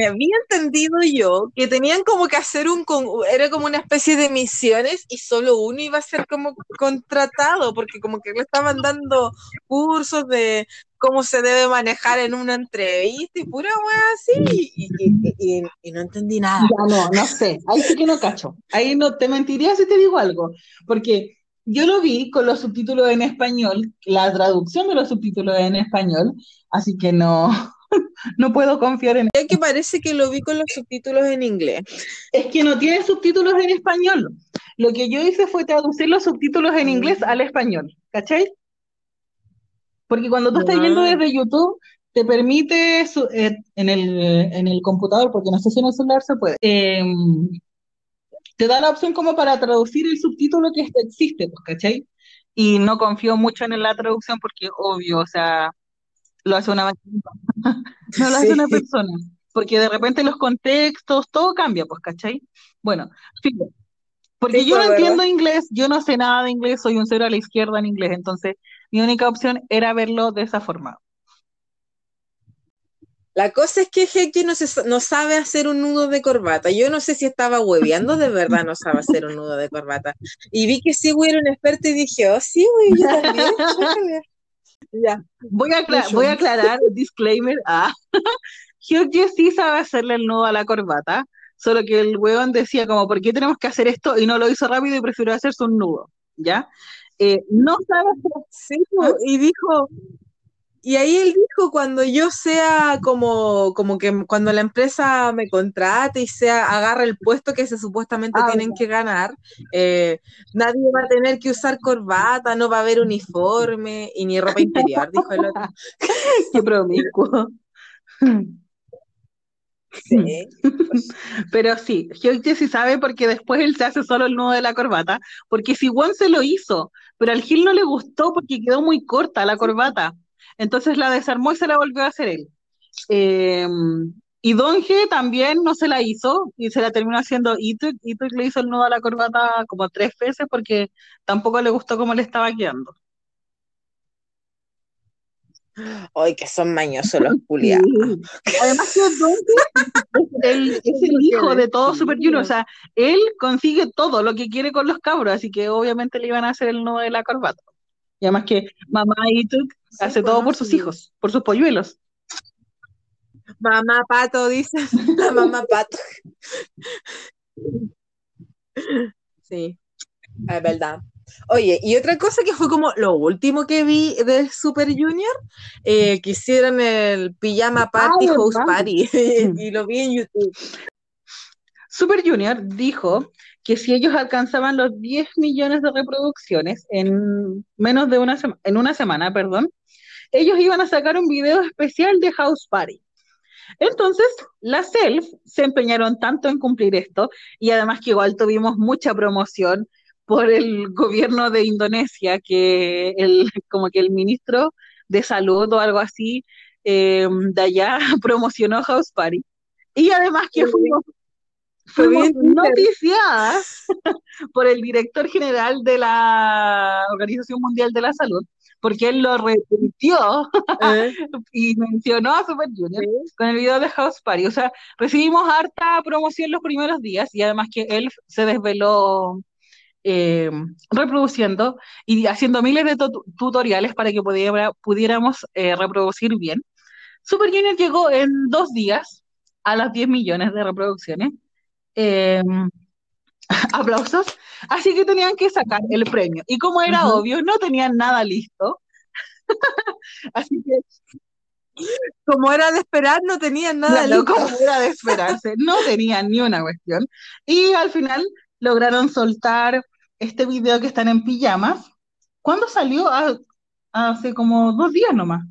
había entendido yo que tenían como que hacer un, era como una especie de misiones y solo uno iba a ser como contratado, porque como que le estaban dando cursos de cómo se debe manejar en una entrevista y pura wea así, y, y, no entendí nada. Ya no, no sé, ahí sí que no cacho, ahí no te mentiría si te digo algo, porque yo lo vi con los subtítulos en español, la traducción de los subtítulos en español, así que no, <laughs> no puedo confiar en Es que parece que lo vi con los subtítulos en inglés. Es que no tiene subtítulos en español. Lo que yo hice fue traducir los subtítulos en inglés al español, ¿cachai? Porque cuando tú estás viendo desde YouTube, te permite eh, en, el, en el computador, porque no sé si en el celular se puede, em, te da la opción como para traducir el subtítulo que existe, pues, ¿cachai? Y no confío mucho en la traducción porque, obvio, o sea, lo hace una <laughs> no lo hace una persona, porque de repente los contextos, todo cambia, pues, ¿cachai? Bueno, Porque Sí, yo no ¿verdad? entiendo inglés, yo no sé nada de inglés, soy un cero a la izquierda en inglés, entonces mi única opción era verlo de esa forma. La cosa es que Heikki no, se- no sabe hacer un nudo de corbata. Yo no sé si estaba hueveando, de verdad no sabe hacer un nudo de corbata. Y vi que sí, güey, era un experto y dije, oh, sí, güey, yo también. <laughs> Ya. Voy a, voy a aclarar, <laughs> disclaimer, ah, <laughs> Hyukje sí sabe hacerle el nudo a la corbata, solo que el weón decía como, ¿por qué tenemos que hacer esto? Y no lo hizo rápido y prefirió hacerse un nudo, ¿ya? Eh, no sabe hacer Sí, po, y dijo, y ahí él dijo, cuando yo sea como, como que cuando la empresa me contrate y sea, agarre el puesto que se supuestamente Ah, tienen que ganar, eh, nadie va a tener que usar corbata, no va a haber uniforme y ni ropa interior, dijo el otro. <laughs> qué promiscuo. <laughs> Sí. <laughs> Pero sí, Hyukje sí sabe porque después él se hace solo el nudo de la corbata, porque si Won se lo hizo, pero al Gil no le gustó porque quedó muy corta la corbata, entonces la desarmó y se la volvió a hacer él. Eh, y Donge también no se la hizo y se la terminó haciendo Ituk. Ituk le hizo el nudo a la corbata como tres veces porque tampoco le gustó cómo le estaba quedando. Ay, que son mañosos los <laughs> culiados. Además que <laughs> es el, hijo de todo Super Junior, o sea, él consigue todo lo que quiere con los cabros, así que obviamente le iban a hacer el nudo de la corbata. Y además que mamá Ituk Sí, hace todo por sus hijos, por sus polluelos. Mamá pato, dice <laughs> la mamá pato. Sí, es verdad. Oye, y otra cosa que fue como lo último que vi de Super Junior, eh, que hicieron el pijama party, Ah, house party, <laughs> y lo vi en YouTube. Super Junior dijo que si ellos alcanzaban los 10 millones de reproducciones en menos de una semana, en una semana, perdón, ellos iban a sacar un video especial de House Party. Entonces, las Self se empeñaron tanto en cumplir esto y además que igual tuvimos mucha promoción por el gobierno de Indonesia, que el, <laughs> como que el ministro de salud o algo así eh, de allá <laughs> promocionó House Party. Y además que Sí. fuimos, fuimos noticiadas <laughs> por el director general de la Organización Mundial de la Salud, porque él lo retuiteó ¿Eh? y mencionó a Super Junior Sí. con el video de House Party. O sea, recibimos harta promoción los primeros días y además que él se desveló eh, reproduciendo y haciendo miles de tu- tutoriales para que pudiera- pudiéramos eh, reproducir bien. Super Junior llegó en dos días a las 10 millones de reproducciones. Eh, <laughs> aplausos. Así que tenían que sacar el premio. Y como era Ujú. obvio, no tenían nada listo. <laughs> Así que Como era de esperar, no tenían nada Claro, listo. como era de esperarse, no tenían ni una cuestión. Y al final lograron soltar este video que están en pijamas. ¿Cuándo salió? Ah, hace como dos días nomás.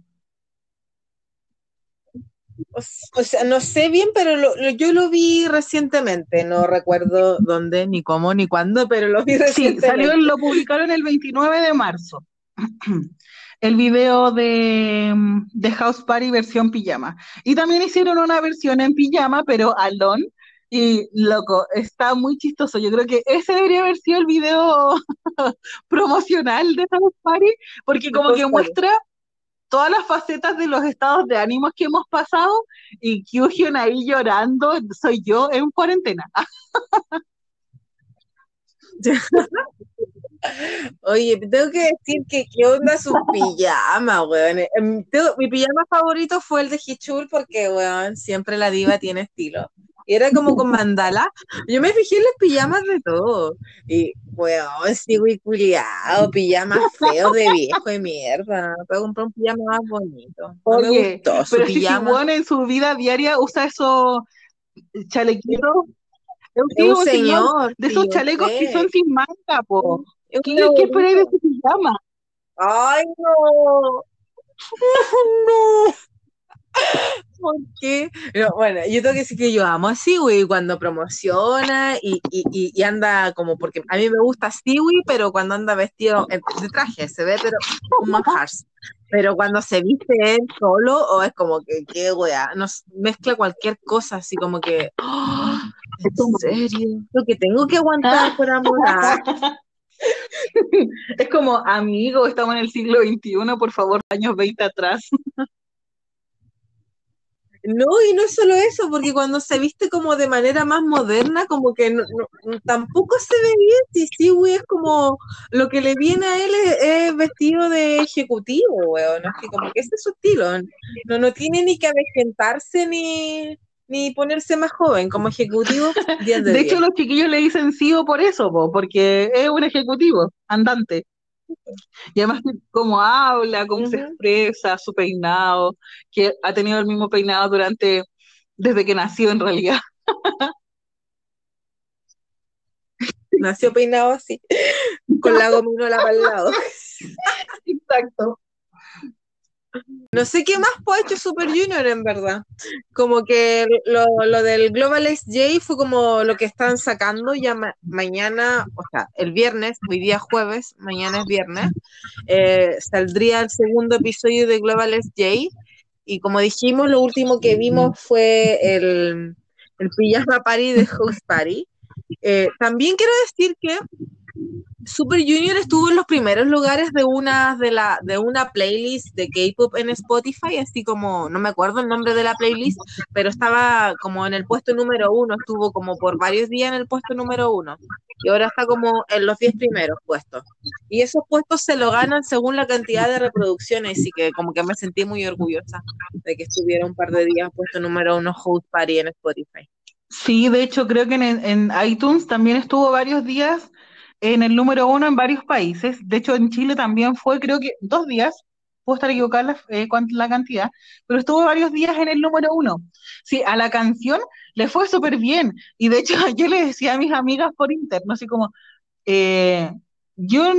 O sea, no sé bien, pero lo- lo- yo lo vi recientemente. No recuerdo dónde, ni cómo, ni cuándo, pero lo vi Sí, recientemente. salió, lo publicaron el 29 de marzo. <clears throat> El video de, de House Party versión pijama. Y también hicieron una versión en pijama, pero alone. Y loco, está muy chistoso. Yo creo que ese debería haber sido el video <laughs> promocional de House Party, porque como que muestra todas las facetas de los estados de ánimos que hemos pasado y Kyuhyun ahí llorando, soy yo en cuarentena. <laughs> Oye, tengo que decir que qué onda su pijama, weón. Em, mi pijama favorito fue el de Hichul porque, weón, siempre la diva tiene estilo. Era <laughs> como con mandala. Yo me fijé en los pijamas de todo. Y, weón, sí, güey, culiao, pijamas feos de viejo de mierda. Puedo comprar un pijama más bonito. No me Oye, gustó su pero si en su vida diaria usa esos chalequitos, es un, un señor señor. de esos chalecos que son sin manga, po. ¿Qué, qué esperáis de su pijama? Ay, no. <laughs> No. Porque, no, bueno, yo tengo que decir que yo amo a Siwi cuando promociona y, y, y, anda como, porque a mí me gusta Siwi, pero cuando anda vestido de traje, se ve, pero un <laughs> manjar. Pero cuando se viste él solo, o es como que, qué wea, nos mezcla cualquier cosa, así como que, oh, <gasps> ¿en serio? Lo que tengo que aguantar <laughs> por amor. es como, amigo, estamos en el siglo XXI, por favor, años 20 atrás. <laughs> No, y no es solo eso, porque cuando se viste como de manera más moderna, como que tampoco se ve bien, si sí, güey, es como lo que le viene a él es, vestido de ejecutivo, weón, ¿no? como que ese es su estilo, no, no tiene ni que avejentarse ni, ni ponerse más joven, como ejecutivo. de, hecho, los chiquillos le dicen sí o por eso, porque es un ejecutivo andante. Y además cómo habla, cómo se expresa, su peinado, que ha tenido el mismo peinado durante, desde que nació en realidad. Nació peinado así, <laughs> con la gominola para el lado. Exacto. No sé qué más ha hecho Super Junior en verdad. Como que lo, lo del Global SJ fue como lo que están sacando ya mañana, o sea, el viernes, hoy día jueves, mañana es viernes, eh, saldría el segundo episodio de Global SJ. Y como dijimos, lo último que vimos fue el, el Pijama Party de House Party. Eh, también quiero decir que Super Junior estuvo en los primeros lugares de una, de la, de una playlist de K-pop en Spotify, así como, no me acuerdo el nombre de la playlist, pero estaba como en el puesto número uno, estuvo como por varios días en el puesto número uno, y ahora está como en los diez primeros puestos. Y esos puestos se lo ganan según la cantidad de reproducciones, y que como que me sentí muy orgullosa de que estuviera un par de días puesto número uno Host Party en Spotify. Sí, de hecho creo que en iTunes también estuvo varios días en el número uno en varios países. De hecho, en Chile también fue, creo que dos días, puedo estar equivocada la, eh, la cantidad, pero estuvo varios días en el número uno. Sí, a la canción le fue súper bien. Y de hecho, <laughs> yo le decía a mis amigas por interno, así como, eh, yo,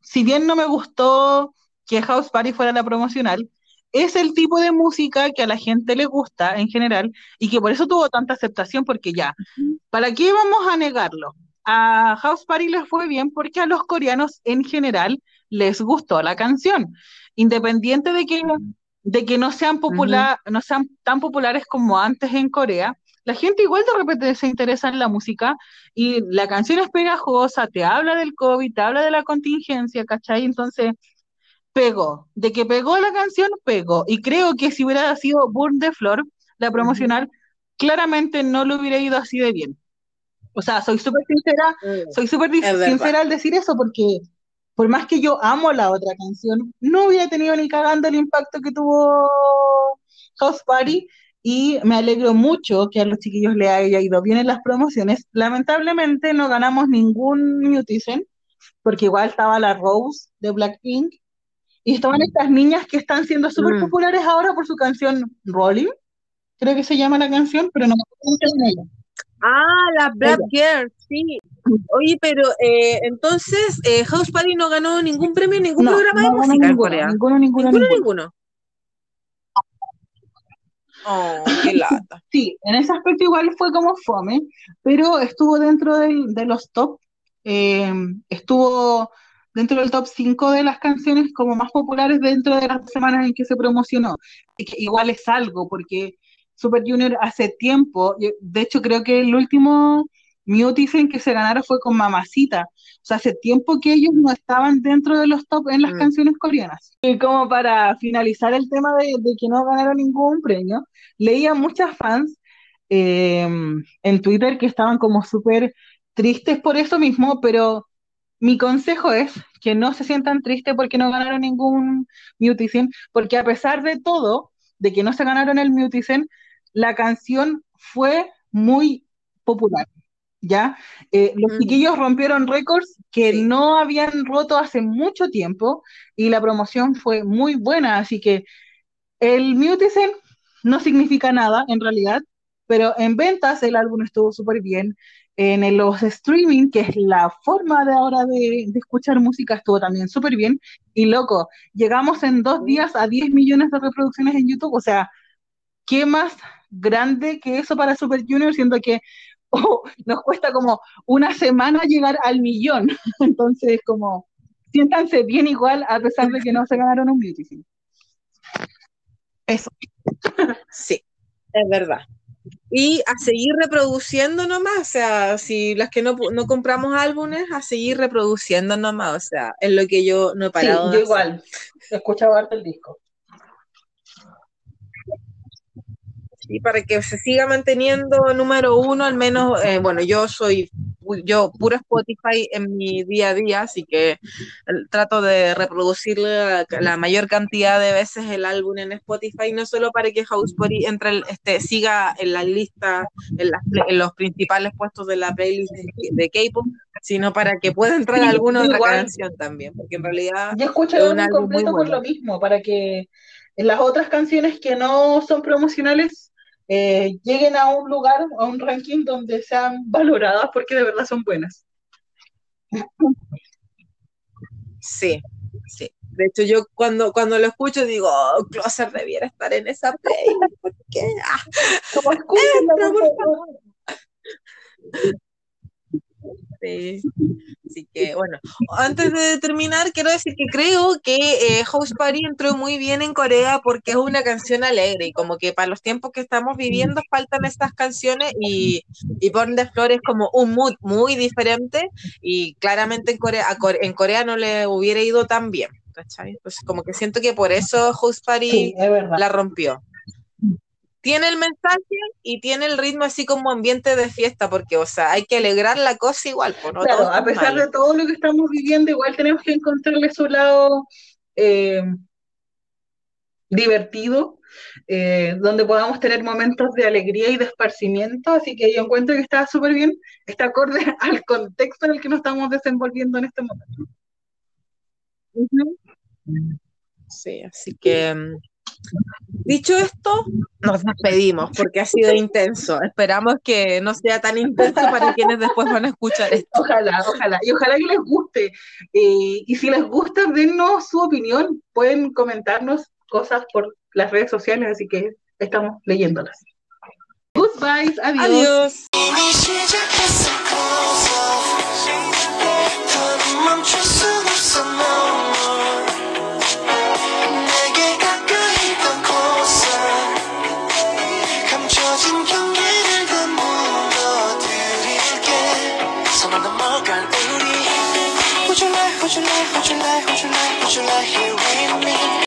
si bien no me gustó que House Party fuera la promocional, es el tipo de música que a la gente le gusta en general y que por eso tuvo tanta aceptación, porque ya, ¿para qué vamos a negarlo? A House Party les fue bien porque a los coreanos en general les gustó la canción, independiente de que, de que no, sean popular, no sean tan populares como antes en Corea. La gente igual de repente se interesa en la música y la canción es pegajosa, te habla del COVID, te habla de la contingencia, ¿cachai? Entonces, pegó. De que pegó la canción, pegó. Y creo que si hubiera sido Burn the Floor, la promocional, claramente no lo hubiera ido así de bien. O sea, soy súper sincera, mm, soy súper sincera al decir eso porque por más que yo amo la otra canción, no hubiera tenido ni cagando el impacto que tuvo House Party y me alegro mucho que a los chiquillos le haya ido bien en las promociones. Lamentablemente no ganamos ningún Mutizen, porque igual estaba la Rose de Blackpink y estaban estas niñas que están siendo súper mm. populares ahora por su canción Rolling, creo que se llama la canción, pero no me acuerdo en ella. Ah, la Black Girl, sí. Oye, pero eh, entonces eh, House Party no ganó ningún premio, ningún programa de música ninguno, en Corea. Ninguno, ninguno, ninguno. ninguno. Oh, qué lata. <laughs> Sí, en ese aspecto igual fue como fome, pero estuvo dentro del, de los top, eh, estuvo dentro del top 5 de las canciones como más populares dentro de las semanas en que se promocionó. Y que igual es algo, porque Super Junior hace tiempo, de hecho creo que el último Mutizen que se ganara fue con Mamacita, o sea, hace tiempo que ellos no estaban dentro de los top en las mm. canciones coreanas. Y como para finalizar el tema de, que no ganaron ningún premio, leía muchas fans em, en Twitter que estaban como súper tristes por eso mismo, pero mi consejo es que no se sientan tristes porque no ganaron ningún Mutizen, porque a pesar de todo, de que no se ganaron el Mutizen, la canción fue muy popular. ¿ya? Eh, los chiquillos rompieron récords que no habían roto hace mucho tiempo y la promoción fue muy buena, así que el Mutizen no significa nada en realidad, pero en ventas el álbum estuvo súper bien. En los streaming, que es la forma de ahora de, de escuchar música, estuvo también súper bien. Y loco, llegamos en dos días a 10 millones de reproducciones en YouTube, o sea, qué más grande que eso para Super Junior, siendo que <laughs> oh, nos cuesta como una semana llegar al millón. <laughs> Entonces, como, siéntanse bien igual a pesar de que no se ganaron un beauty. Eso. Sí, es verdad. Y a seguir reproduciendo nomás, o sea, si las que no, no compramos álbumes, a seguir reproduciendo nomás, o sea, es lo que yo no he parado. Sí, yo igual, escuchaba harto el disco. Y para que se siga manteniendo número uno, al menos, eh, bueno, yo soy, yo puro Spotify en mi día a día, así que trato de reproducir la, mayor cantidad de veces el álbum en Spotify, no solo para que House Party entre este, siga en la lista, en, los principales puestos de la playlist de, K-pop, sino para que pueda entrar alguna otra canción también, porque en realidad... Yo escucho el álbum completo por lo mismo, para que en las otras canciones que no son promocionales eh, lleguen a un lugar, a un ranking donde sean <laughs> valoradas porque de verdad son buenas. Sí, sí. De hecho, yo cuando, cuando lo escucho digo, oh, Closer debiera estar en esa play. ¿Por qué? Ah, Como <laughs> <laughs> Así que bueno, antes de terminar, quiero decir que creo que eh, House Party entró muy bien en Corea porque es una canción alegre y como que para los tiempos que estamos viviendo faltan estas canciones y, y Born de Flores como un mood muy diferente y claramente en Corea, en Corea no le hubiera ido tan bien. Entonces como que siento que por eso House Party la rompió tiene el mensaje y tiene el ritmo así como ambiente de fiesta, porque, o sea, hay que alegrar la cosa igual. ¿no? Claro, a pesar de todo lo que estamos viviendo, igual tenemos que encontrarle su lado eh, divertido, eh, donde podamos tener momentos de alegría y de esparcimiento, así que yo encuentro que está súper bien, está acorde <laughs> al contexto en el que nos estamos desenvolviendo en este momento. Sí, así que mm, Dicho esto, nos despedimos porque ha sido intenso. Esperamos que no sea tan intenso para quienes después van a escuchar esto. Ojalá, ojalá. Y ojalá que les guste. Eh, y si les gusta, dennos su opinión. Pueden comentarnos cosas por las redes sociales, así que estamos leyéndolas. Goodbye, adiós. what you like, what you like, what you like, what you like, here.